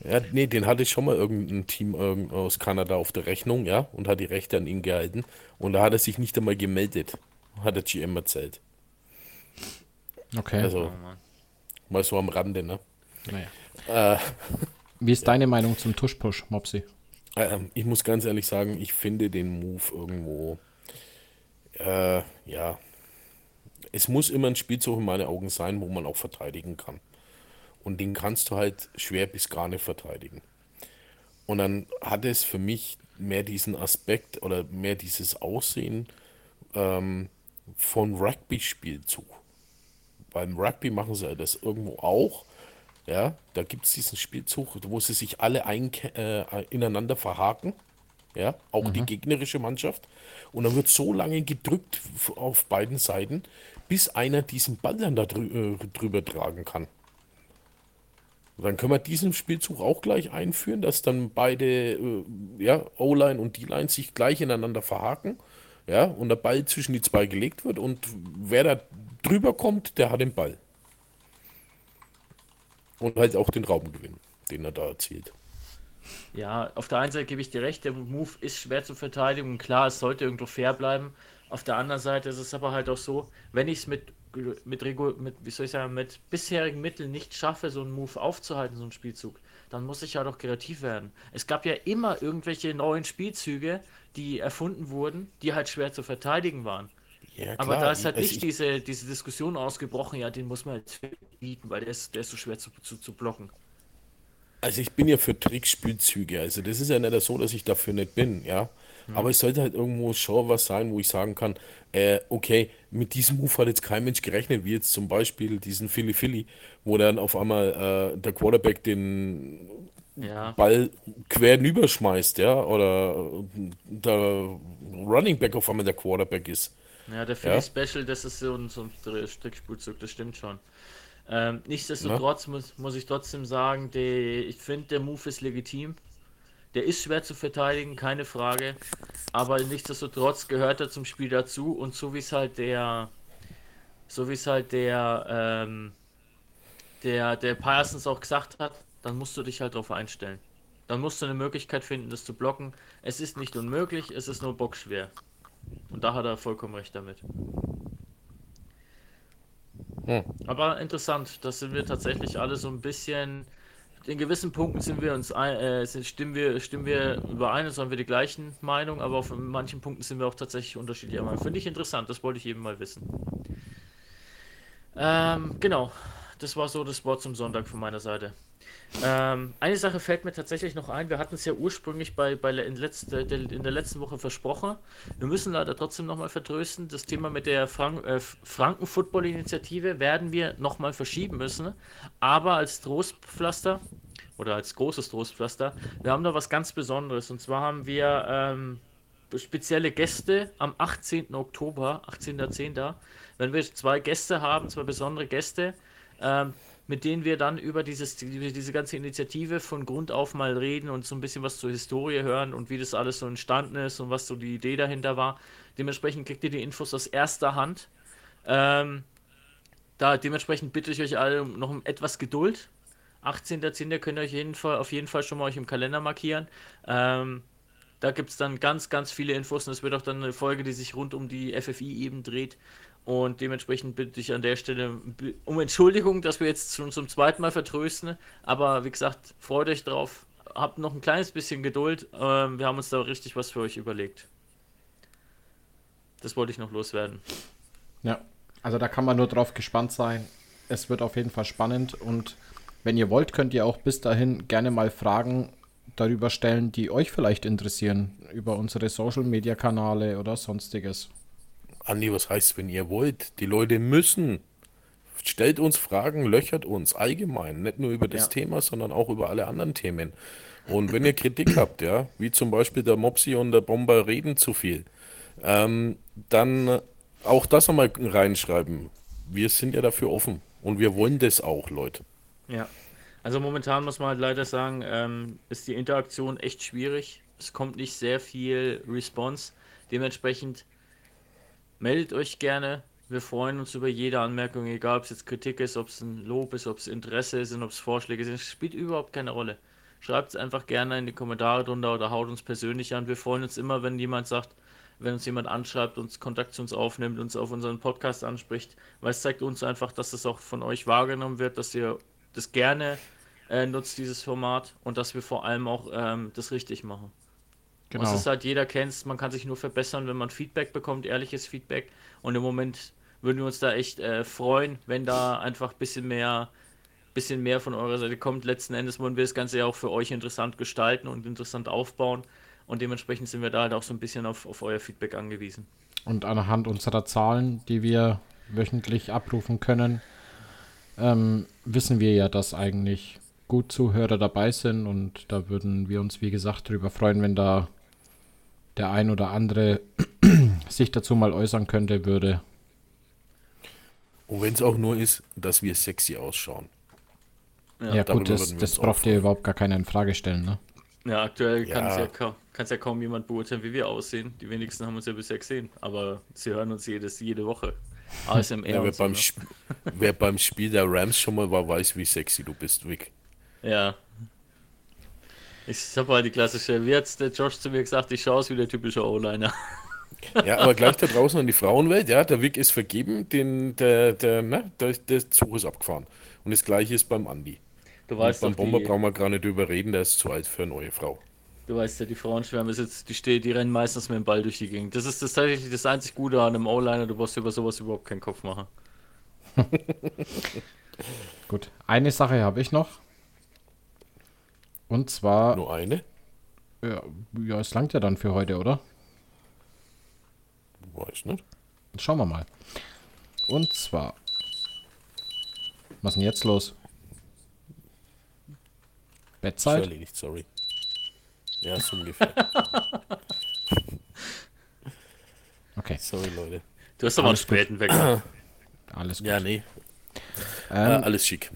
C: Ja, nee, den hatte schon mal irgendein Team ähm, aus Kanada auf der Rechnung, ja, und hat die Rechte an ihn gehalten. Und da hat er sich nicht einmal gemeldet, hat der GM erzählt.
B: Okay.
C: Also,
D: Oh
C: mal so am Rande, ne?
B: naja.
C: Äh,
B: Wie ist deine Meinung zum Tuschpush, Mopsi?
C: Ähm, ich muss ganz ehrlich sagen, ich finde den Move irgendwo, äh, ja, es muss immer ein Spielzug in meinen Augen sein, wo man auch verteidigen kann. Und den kannst du halt schwer bis gar nicht verteidigen. Und dann hat es für mich mehr diesen Aspekt oder mehr dieses Aussehen ähm, von Rugby-Spielzug. Beim Rugby machen sie das irgendwo auch. Ja, da gibt es diesen Spielzug, wo sie sich alle ein, äh, ineinander verhaken. Ja, auch die gegnerische Mannschaft. Und dann wird so lange gedrückt auf beiden Seiten, bis einer diesen Ball dann da drü äh, drüber tragen kann. Und dann können wir diesen Spielzug auch gleich einführen, dass dann beide, äh, ja, O-Line und D-Line sich gleich ineinander verhaken. Ja, und der Ball zwischen die zwei gelegt wird und wer da drüber kommt, der hat den Ball. Und halt auch den Raumgewinn, den er da erzielt.
D: Ja, auf der einen Seite gebe ich dir recht, der Move ist schwer zu verteidigen und klar, es sollte irgendwo fair bleiben. Auf der anderen Seite ist es aber halt auch so, wenn ich es mit, mit, mit, wie soll ich sagen, mit bisherigen Mitteln nicht schaffe, so einen Move aufzuhalten, so einen Spielzug, dann muss ich halt auch kreativ werden. Es gab ja immer irgendwelche neuen Spielzüge, die erfunden wurden, die halt schwer zu verteidigen waren.
C: Ja,
D: Aber da ist halt
C: also
D: nicht
C: ich-
D: diese, diese Diskussion ausgebrochen, ja, den muss man jetzt bieten, weil der ist, der ist so schwer zu, zu, zu blocken.
C: Also ich bin ja für Trickspielzüge. Also das ist ja nicht so, dass ich dafür nicht bin, ja. Aber es sollte halt irgendwo schon was sein, wo ich sagen kann, äh, okay, mit diesem Move hat jetzt kein Mensch gerechnet, wie jetzt zum Beispiel diesen Philly Philly, wo dann auf einmal äh, der Quarterback den
D: Ja.
C: Ball quer schmeißt, ja, oder der Running Back auf einmal der Quarterback ist.
D: Ja, der Philly
C: Ja.
D: Special, das ist so ein, so ein Strickspielzug, das stimmt schon. Ähm, nichtsdestotrotz muss, muss ich trotzdem sagen, der, ich finde, der Move ist legitim. Der ist schwer zu verteidigen, keine Frage. Aber nichtsdestotrotz gehört er zum Spiel dazu und so wie es halt der, so wie es halt der, ähm, der, der Parsons auch gesagt hat, dann musst du dich halt darauf einstellen. Dann musst du eine Möglichkeit finden, das zu blocken. Es ist nicht unmöglich, es ist nur bockschwer. Und da hat er vollkommen recht damit.
C: Hm.
D: Aber interessant, das sind wir tatsächlich alle so ein bisschen. In gewissen Punkten sind wir uns ein, äh, stimmen wir stimmen wir überein, es haben wir die gleichen Meinung, aber auf manchen Punkten sind wir auch tatsächlich unterschiedlicher Meinung. Finde ich interessant, das wollte ich eben mal wissen. Ähm, genau, das war so das Wort zum Sonntag von meiner Seite. Ähm, eine Sache fällt mir tatsächlich noch ein. Wir hatten es ja ursprünglich bei, bei in, letzte, in der letzten Woche versprochen. Wir müssen leider trotzdem nochmal vertrösten. Das Thema mit der Frank äh, Franken-Football-Initiative werden wir nochmal verschieben müssen. Aber als Trostpflaster oder als großes Trostpflaster, wir haben da was ganz Besonderes. Und zwar haben wir ähm, spezielle Gäste am 18. Oktober, 18.10. Wenn wir zwei Gäste haben, zwei besondere Gäste, ähm, mit denen wir dann über dieses, die- diese ganze Initiative von Grund auf mal reden und so ein bisschen was zur Historie hören und wie das alles so entstanden ist und was so die Idee dahinter war. Dementsprechend kriegt ihr die Infos aus erster Hand. Ähm, da dementsprechend bitte ich euch alle noch um etwas Geduld. 18.10. könnt ihr euch jeden Fall, auf jeden Fall schon mal euch im Kalender markieren. Ähm, da gibt es dann ganz, ganz viele Infos und es wird auch dann eine Folge, die sich rund um die FFI eben dreht. Und dementsprechend bitte ich an der Stelle um Entschuldigung, dass wir jetzt schon zum zweiten Mal vertrösten. Aber wie gesagt, freut euch drauf. Habt noch ein kleines bisschen Geduld. Ähm, wir haben uns da richtig was für euch überlegt. Das wollte ich noch loswerden.
B: Ja, also da kann man nur drauf gespannt sein. Es wird auf jeden Fall spannend und wenn ihr wollt, könnt ihr auch bis dahin gerne mal Fragen darüber stellen, die euch vielleicht interessieren, über unsere Social Media Kanäle oder sonstiges.
C: Andi, was heißt, wenn ihr wollt? Die Leute müssen. Stellt uns Fragen, löchert uns allgemein, nicht nur über das
D: Ja.
C: Thema, sondern auch über alle anderen Themen. Und wenn ihr Kritik [laughs] habt, ja, wie zum Beispiel der Mopsi und der Bomber reden zu viel, ähm, dann auch das einmal reinschreiben. Wir sind ja dafür offen und wir wollen das auch, Leute.
D: Ja. Also momentan muss man halt leider sagen, ähm, ist die Interaktion echt schwierig. Es kommt nicht sehr viel Response. Dementsprechend meldet euch gerne. Wir freuen uns über jede Anmerkung, egal ob es jetzt Kritik ist, ob es ein Lob ist, ob es Interesse ist ob es Vorschläge sind. Es spielt überhaupt keine Rolle. Schreibt es einfach gerne in die Kommentare drunter oder haut uns persönlich an. Wir freuen uns immer, wenn jemand sagt, wenn uns jemand anschreibt, uns Kontakt zu uns aufnimmt, uns auf unseren Podcast anspricht, weil es zeigt uns einfach, dass es auch von euch wahrgenommen wird, dass ihr das gerne äh, nutzt, dieses Format, und dass wir vor allem auch ähm, das richtig machen. Und
B: Genau.
D: es ist halt, jeder kennt es, man kann sich nur verbessern, wenn man Feedback bekommt, ehrliches Feedback. Und im Moment würden wir uns da echt äh, freuen, wenn da einfach ein bisschen mehr, bisschen mehr von eurer Seite kommt. Letzten Endes wollen wir das Ganze ja auch für euch interessant gestalten und interessant aufbauen. Und dementsprechend sind wir da halt auch so ein bisschen auf, auf euer Feedback angewiesen.
B: Und anhand unserer Zahlen, die wir wöchentlich abrufen können, ähm, wissen wir ja, dass eigentlich gut Zuhörer dabei sind und da würden wir uns, wie gesagt, darüber freuen, wenn da der ein oder andere [clears throat] sich dazu mal äußern könnte, würde.
C: Und wenn es auch nur ist, dass wir sexy ausschauen.
B: Ja,
C: darüber
B: gut, das, das braucht ihr überhaupt gar keine in Frage stellen, ne?
D: Ja, aktuell kann es
C: Ja.
D: ja, kaum, ja kaum jemand beurteilen, wie wir aussehen. Die wenigsten haben uns ja bisher gesehen, aber sie hören uns jedes, jede Woche. [laughs] ASMR
C: Ja, wer,
D: so,
C: beim
D: ne? [laughs]
C: Wer beim Spiel der Rams schon mal war, weiß, wie sexy du bist, Vic.
D: Ja. Ich habe halt die klassische, wie hat der Josh zu mir gesagt, ich schaue aus wie der typische O-Liner.
C: Ja, aber gleich da draußen an die Frauenwelt, ja, der Vic ist vergeben, den, der, der, ne, der, der Zug ist abgefahren. Und das gleiche ist beim Andi.
D: Du
C: Und
D: weißt
C: beim
D: doch,
C: Bomber
D: die,
C: brauchen wir gar nicht drüber reden, der ist zu alt für eine neue Frau.
D: du weißt ja, die Frauenschwärme ist jetzt, die, stehen, die rennen meistens mit dem Ball durch die Gegend. Das ist das tatsächlich das einzig Gute an einem O-Liner, du brauchst über sowas überhaupt keinen Kopf machen. [laughs]
B: Gut, eine Sache habe ich noch. Und zwar,
C: Nur eine?
B: ja, ja, es langt ja dann für heute, oder?
C: Weiß nicht.
B: Schauen wir mal. Und zwar, was ist denn jetzt los?
C: Ist
B: Bettzeit?
C: erledigt, sorry. Ja, so ungefähr. [laughs]
B: Okay,
C: Sorry, Leute.
D: Du hast aber einen späten Wecker.
B: alles gut.
C: Ja, nee. äh,
B: Ähm,
C: alles schick.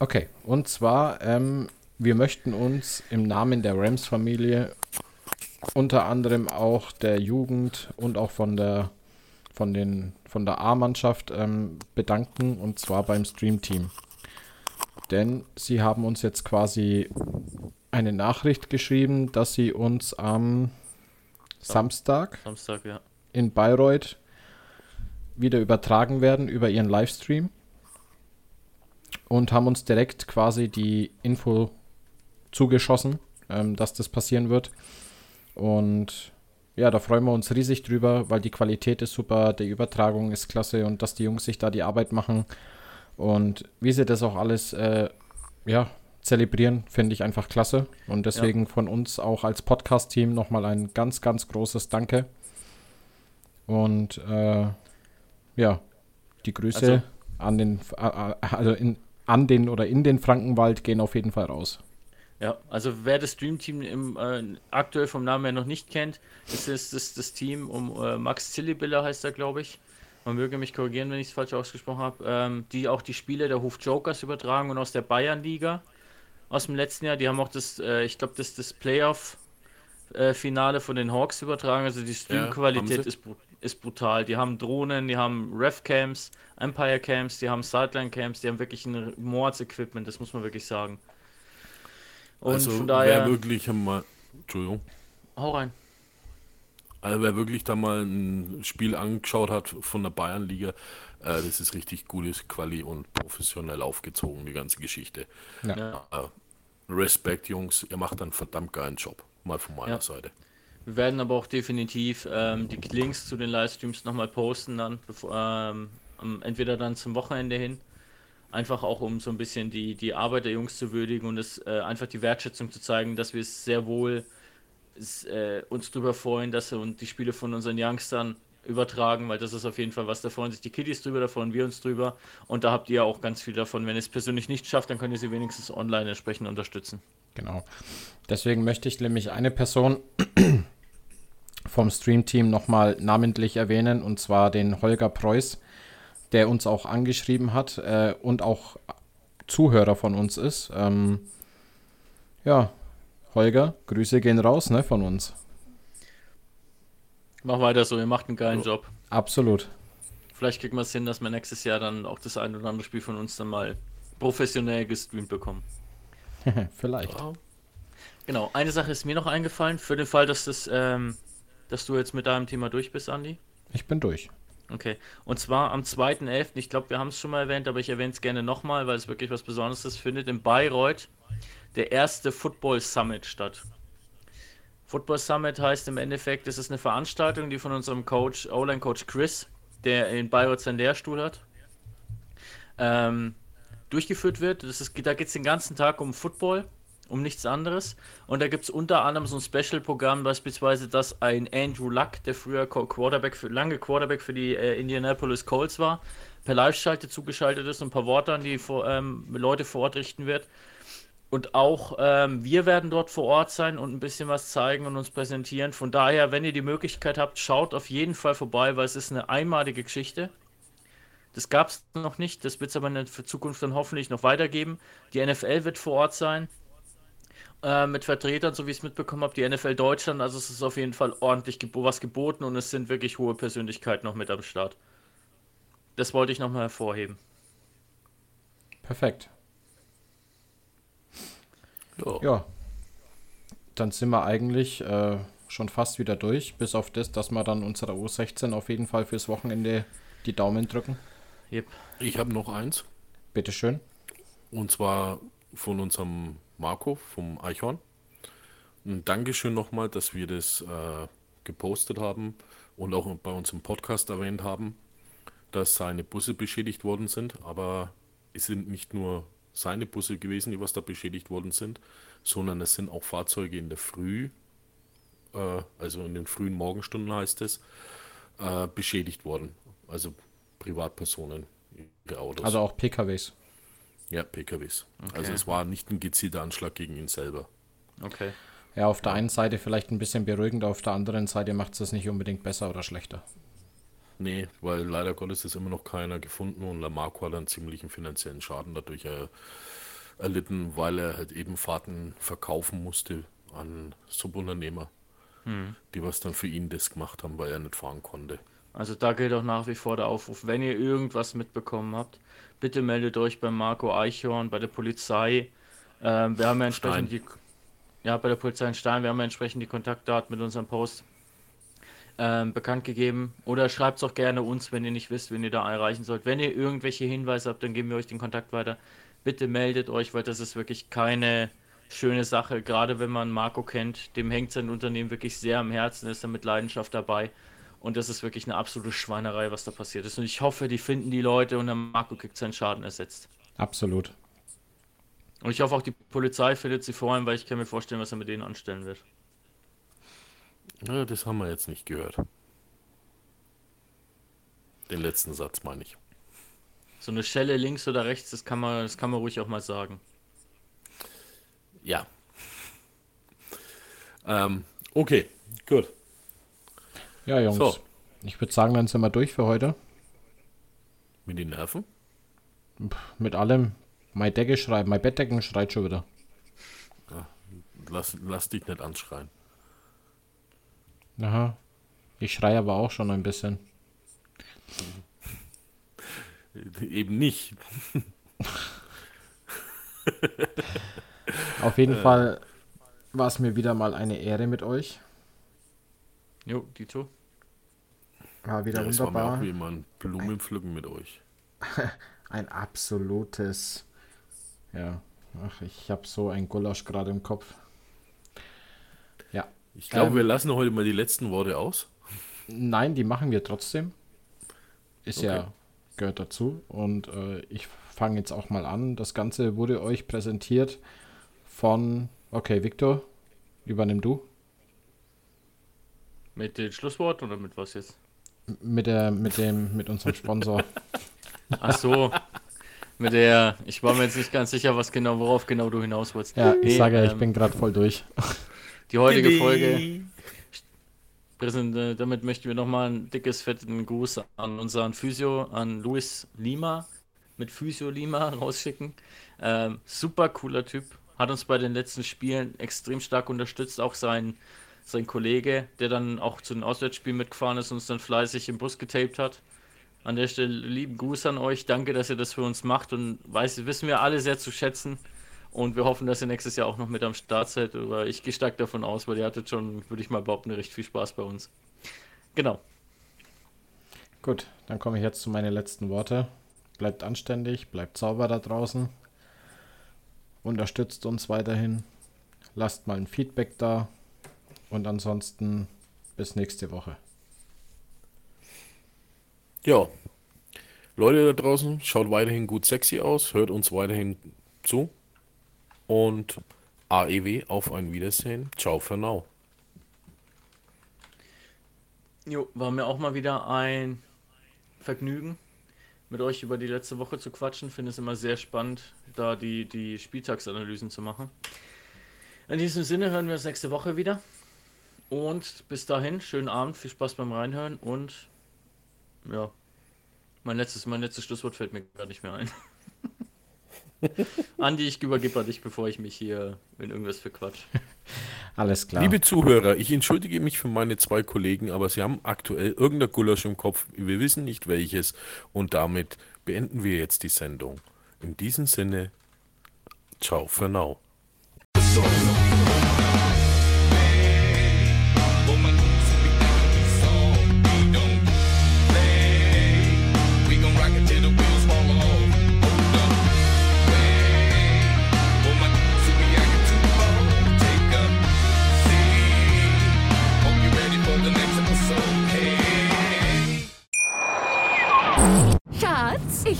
B: Okay, und zwar, ähm, wir möchten uns im Namen der Rams-Familie unter anderem auch der Jugend und auch von der von den von der A-Mannschaft ähm, bedanken und zwar beim Stream-Team. Denn sie haben uns jetzt quasi eine Nachricht geschrieben, dass sie uns am Samstag
D: Samstag, ja.
B: in Bayreuth wieder übertragen werden über ihren Livestream und haben uns direkt quasi die Info zugeschossen, ähm, dass das passieren wird. Und ja, da freuen wir uns riesig drüber, weil die Qualität ist super, die Übertragung ist klasse und dass die Jungs sich da die Arbeit machen und wie sie das auch alles äh, ja, zelebrieren, finde ich einfach klasse. Und deswegen von uns auch als Podcast-Team nochmal ein ganz, ganz großes Danke. Und äh, ja, die Grüße
D: Also-
B: an den, also in, an den oder in den Frankenwald gehen auf jeden Fall raus.
D: Ja, also wer das Dream-Team im, äh, aktuell vom Namen her noch nicht kennt, das ist das, das Team um äh, Max Zillibiller heißt er, glaube ich. Man möge mich korrigieren, wenn ich es falsch ausgesprochen habe. Ähm, die auch die Spiele der Hof Jokers übertragen und aus der Bayernliga aus dem letzten Jahr. Die haben auch das, äh, ich glaube, das, das Playoff-Finale von den Hawks übertragen. Also die Stream-Qualität
C: sie.
D: ist, ist brutal. Die haben Drohnen, die haben Ref-Camps, Empire-Camps, die haben Sideline-Camps, die haben wirklich ein Mords-Equipment, das muss man wirklich sagen. Und
C: also,
D: von
C: wer
D: daher,
C: wirklich mal. Entschuldigung.
D: hau rein.
C: Also wer wirklich da mal ein Spiel angeschaut hat von der Bayernliga, äh, das ist richtig gutes Quali und professionell aufgezogen, die ganze Geschichte.
B: Ja.
C: Äh, Respekt, Jungs, ihr macht einen verdammt geilen Job. Mal von meiner
D: Ja.
C: Seite.
D: Wir werden aber auch definitiv ähm, die Links zu den Livestreams nochmal posten dann, bevor, ähm, entweder dann zum Wochenende hin. Einfach auch um so ein bisschen die, die Arbeit der Jungs zu würdigen und es äh, einfach die Wertschätzung zu zeigen, dass wir es sehr wohl es, äh, uns darüber freuen, dass und die Spiele von unseren Youngstern übertragen, weil das ist auf jeden Fall was. Da freuen sich die Kiddies drüber, da freuen wir uns drüber. Und da habt ihr auch ganz viel davon. Wenn ihr es persönlich nicht schafft, dann könnt ihr sie wenigstens online entsprechend unterstützen.
B: Genau. Deswegen möchte ich nämlich eine Person [clears throat] vom Stream-Team nochmal namentlich erwähnen, und zwar den Holger Preuß, der uns auch angeschrieben hat äh, und auch Zuhörer von uns ist. Ähm, ja, Holger, Grüße gehen raus ne, von uns.
D: Mach weiter so, ihr macht einen geilen Job.
B: Absolut.
D: Vielleicht kriegen wir es hin, dass wir nächstes Jahr dann auch das ein oder andere Spiel von uns dann mal professionell gestreamt bekommen. [laughs]
B: Vielleicht.
D: Genau, eine Sache ist mir noch eingefallen, für den Fall, dass, das, ähm, dass du jetzt mit deinem Thema durch bist, Andi.
B: Ich bin durch.
D: Okay, und zwar am 2.11., ich glaube, wir haben es schon mal erwähnt, aber ich erwähne es gerne nochmal, weil es wirklich was Besonderes ist, findet in Bayreuth der erste Football Summit statt. Football Summit heißt im Endeffekt, es ist eine Veranstaltung, die von unserem Coach, O-Line-Coach Chris, der in Bayreuth seinen Lehrstuhl hat, ähm, durchgeführt wird. Das ist, da geht es den ganzen Tag um Football, um nichts anderes. Und da gibt es unter anderem so ein Special-Programm, beispielsweise, dass ein Andrew Luck, der früher Quarterback für, lange Quarterback für die äh, Indianapolis Colts war, per Live-Schalte zugeschaltet ist und ein paar Worte an die vor, ähm, Leute vor Ort richten wird. Und auch ähm, wir werden dort vor Ort sein und ein bisschen was zeigen und uns präsentieren. Von daher, wenn ihr die Möglichkeit habt, schaut auf jeden Fall vorbei, weil es ist eine einmalige Geschichte. Das gab es noch nicht, das wird es aber in der Zukunft dann hoffentlich noch weitergeben. Die NFL wird vor Ort sein, äh, mit Vertretern, so wie ich es mitbekommen habe, die NFL Deutschland. Also es ist auf jeden Fall ordentlich gebo was geboten und es sind wirklich hohe Persönlichkeiten noch mit am Start. Das wollte ich nochmal hervorheben.
B: Perfekt. Ja. Dann sind wir eigentlich äh, schon fast wieder durch, bis auf das, dass wir dann unserer U16 auf jeden Fall fürs Wochenende die Daumen drücken.
D: Yep.
C: Ich habe noch eins.
B: Bitteschön.
C: Und zwar von unserem Marco vom Eichhorn. Ein Dankeschön nochmal, dass wir das äh, gepostet haben und auch bei uns im Podcast erwähnt haben, dass seine Busse beschädigt worden sind. Aber es sind nicht nur seine Busse gewesen, die was da beschädigt worden sind, sondern es sind auch Fahrzeuge in der Früh, äh, also in den frühen Morgenstunden heißt es, äh, beschädigt worden. Also Privatpersonen, ihre Autos.
B: Also auch PKWs.
C: Ja, PKWs.
D: Okay.
C: Also es war nicht ein gezielter Anschlag gegen ihn selber.
D: Okay.
B: Ja, auf der einen Seite vielleicht ein bisschen beruhigend, auf der anderen Seite macht es das nicht unbedingt besser oder schlechter.
C: Nee, weil leider Gottes ist immer noch keiner gefunden und Lamarco hat einen ziemlichen finanziellen Schaden dadurch er, erlitten, weil er halt eben Fahrten verkaufen musste an Subunternehmer,
D: Hm.
C: die was dann für ihn das gemacht haben, weil er nicht fahren konnte.
D: Also da gilt auch nach wie vor der Aufruf, wenn ihr irgendwas mitbekommen habt, bitte meldet euch bei Marco Eichhorn, bei der Polizei. Ähm, wir haben ja entsprechend
C: Stein.
D: die, ja, bei der Polizei in Stein, wir haben ja entsprechend die Kontaktdaten mit unserem Post ähm, bekannt gegeben. Oder schreibt es auch gerne uns, wenn ihr nicht wisst, wen ihr da erreichen sollt. Wenn ihr irgendwelche Hinweise habt, dann geben wir euch den Kontakt weiter. Bitte meldet euch, weil das ist wirklich keine schöne Sache. Gerade wenn man Marco kennt, dem hängt sein Unternehmen wirklich sehr am Herzen, ist er mit Leidenschaft dabei. Und das ist wirklich eine absolute Schweinerei, was da passiert ist. Und ich hoffe, die finden die Leute und der Marco kriegt seinen Schaden ersetzt.
B: Absolut.
D: Und ich hoffe auch, die Polizei findet sie vor allem, weil ich kann mir vorstellen, was er mit denen anstellen wird.
C: Ja, das haben wir jetzt nicht gehört. Den letzten Satz meine ich.
D: So eine Schelle links oder rechts, das kann man, das kann man ruhig auch mal sagen.
C: Ja. Ähm, okay, gut.
B: Ja, Jungs.
C: So.
B: Ich würde sagen, dann sind wir durch für heute.
C: Mit den Nerven?
B: Mit allem. Mein Decke schreit, mein Bettdecken schreit schon wieder.
C: Lass, lass dich nicht anschreien.
B: Aha. Ich schreie aber auch schon ein bisschen. [laughs]
C: Eben nicht. [laughs]
B: Auf jeden Fall war es mir wieder mal eine Ehre mit euch.
D: Jo, die tu.
B: War wieder
C: Ja, es war mir
B: wunderbar.
C: auch wie immer ein Blumenpflücken mit euch. [laughs]
B: Ein absolutes. Ja. Ach, ich habe so ein Gulasch gerade im Kopf. Ja.
C: Ich glaube,
B: Ähm.
C: wir lassen heute mal die letzten Worte aus.
B: Nein, die machen wir trotzdem. Ist
C: Okay.
B: ja, gehört dazu. Und äh, ich fange jetzt auch mal an. Das Ganze wurde euch präsentiert von. Okay, Victor, übernimm du.
D: Mit dem Schlusswort oder mit was jetzt?
B: Mit, der, mit, dem, mit unserem Sponsor. [laughs]
D: Ach so. Mit der, ich war mir jetzt nicht ganz sicher, was genau, worauf genau du hinaus wolltest.
B: Ja, ich
D: Nee,
B: sage ja, ich
D: ähm,
B: bin gerade voll durch.
D: Die heutige Folge. Präsent, äh, damit möchten wir nochmal ein dickes, fetten Gruß an unseren Physio, an Luis Lima mit Physio Lima [laughs] rausschicken. Ähm, super cooler Typ. Hat uns bei den letzten Spielen extrem stark unterstützt. Auch sein, sein Kollege, der dann auch zu den Auswärtsspielen mitgefahren ist und uns dann fleißig im Bus getaped hat. An der Stelle lieben Gruß an euch. Danke, dass ihr das für uns macht und weiß, wissen wir alle sehr zu schätzen. Und wir hoffen, dass ihr nächstes Jahr auch noch mit am Start seid. Aber ich gehe stark davon aus, weil ihr hattet schon, würde ich mal behaupten, recht viel Spaß bei uns. Genau.
B: Gut, dann komme ich jetzt zu meinen letzten Worte. Bleibt anständig, bleibt sauber da draußen. Unterstützt uns weiterhin. Lasst mal ein Feedback da. Und ansonsten bis nächste Woche.
C: Ja. Leute da draußen, schaut weiterhin gut sexy aus, hört uns weiterhin zu. Und AEW auf ein Wiedersehen. Ciao für now.
D: Jo, war mir auch mal wieder ein Vergnügen, mit euch über die letzte Woche zu quatschen. Finde es immer sehr spannend, da die, die Spieltagsanalysen zu machen. In diesem Sinne hören wir uns nächste Woche wieder. Und bis dahin, schönen Abend, viel Spaß beim Reinhören und ja, mein letztes, mein letztes Schlusswort fällt mir gar nicht mehr ein. [laughs] Andi, ich übergebe an dich, bevor ich mich hier in irgendwas verquatsch.
B: Alles klar.
C: Liebe Zuhörer, ich entschuldige mich für meine zwei Kollegen, aber sie haben aktuell irgendein Gulasch im Kopf. Wir wissen nicht welches. Und damit beenden wir jetzt die Sendung. In diesem Sinne, ciao für now.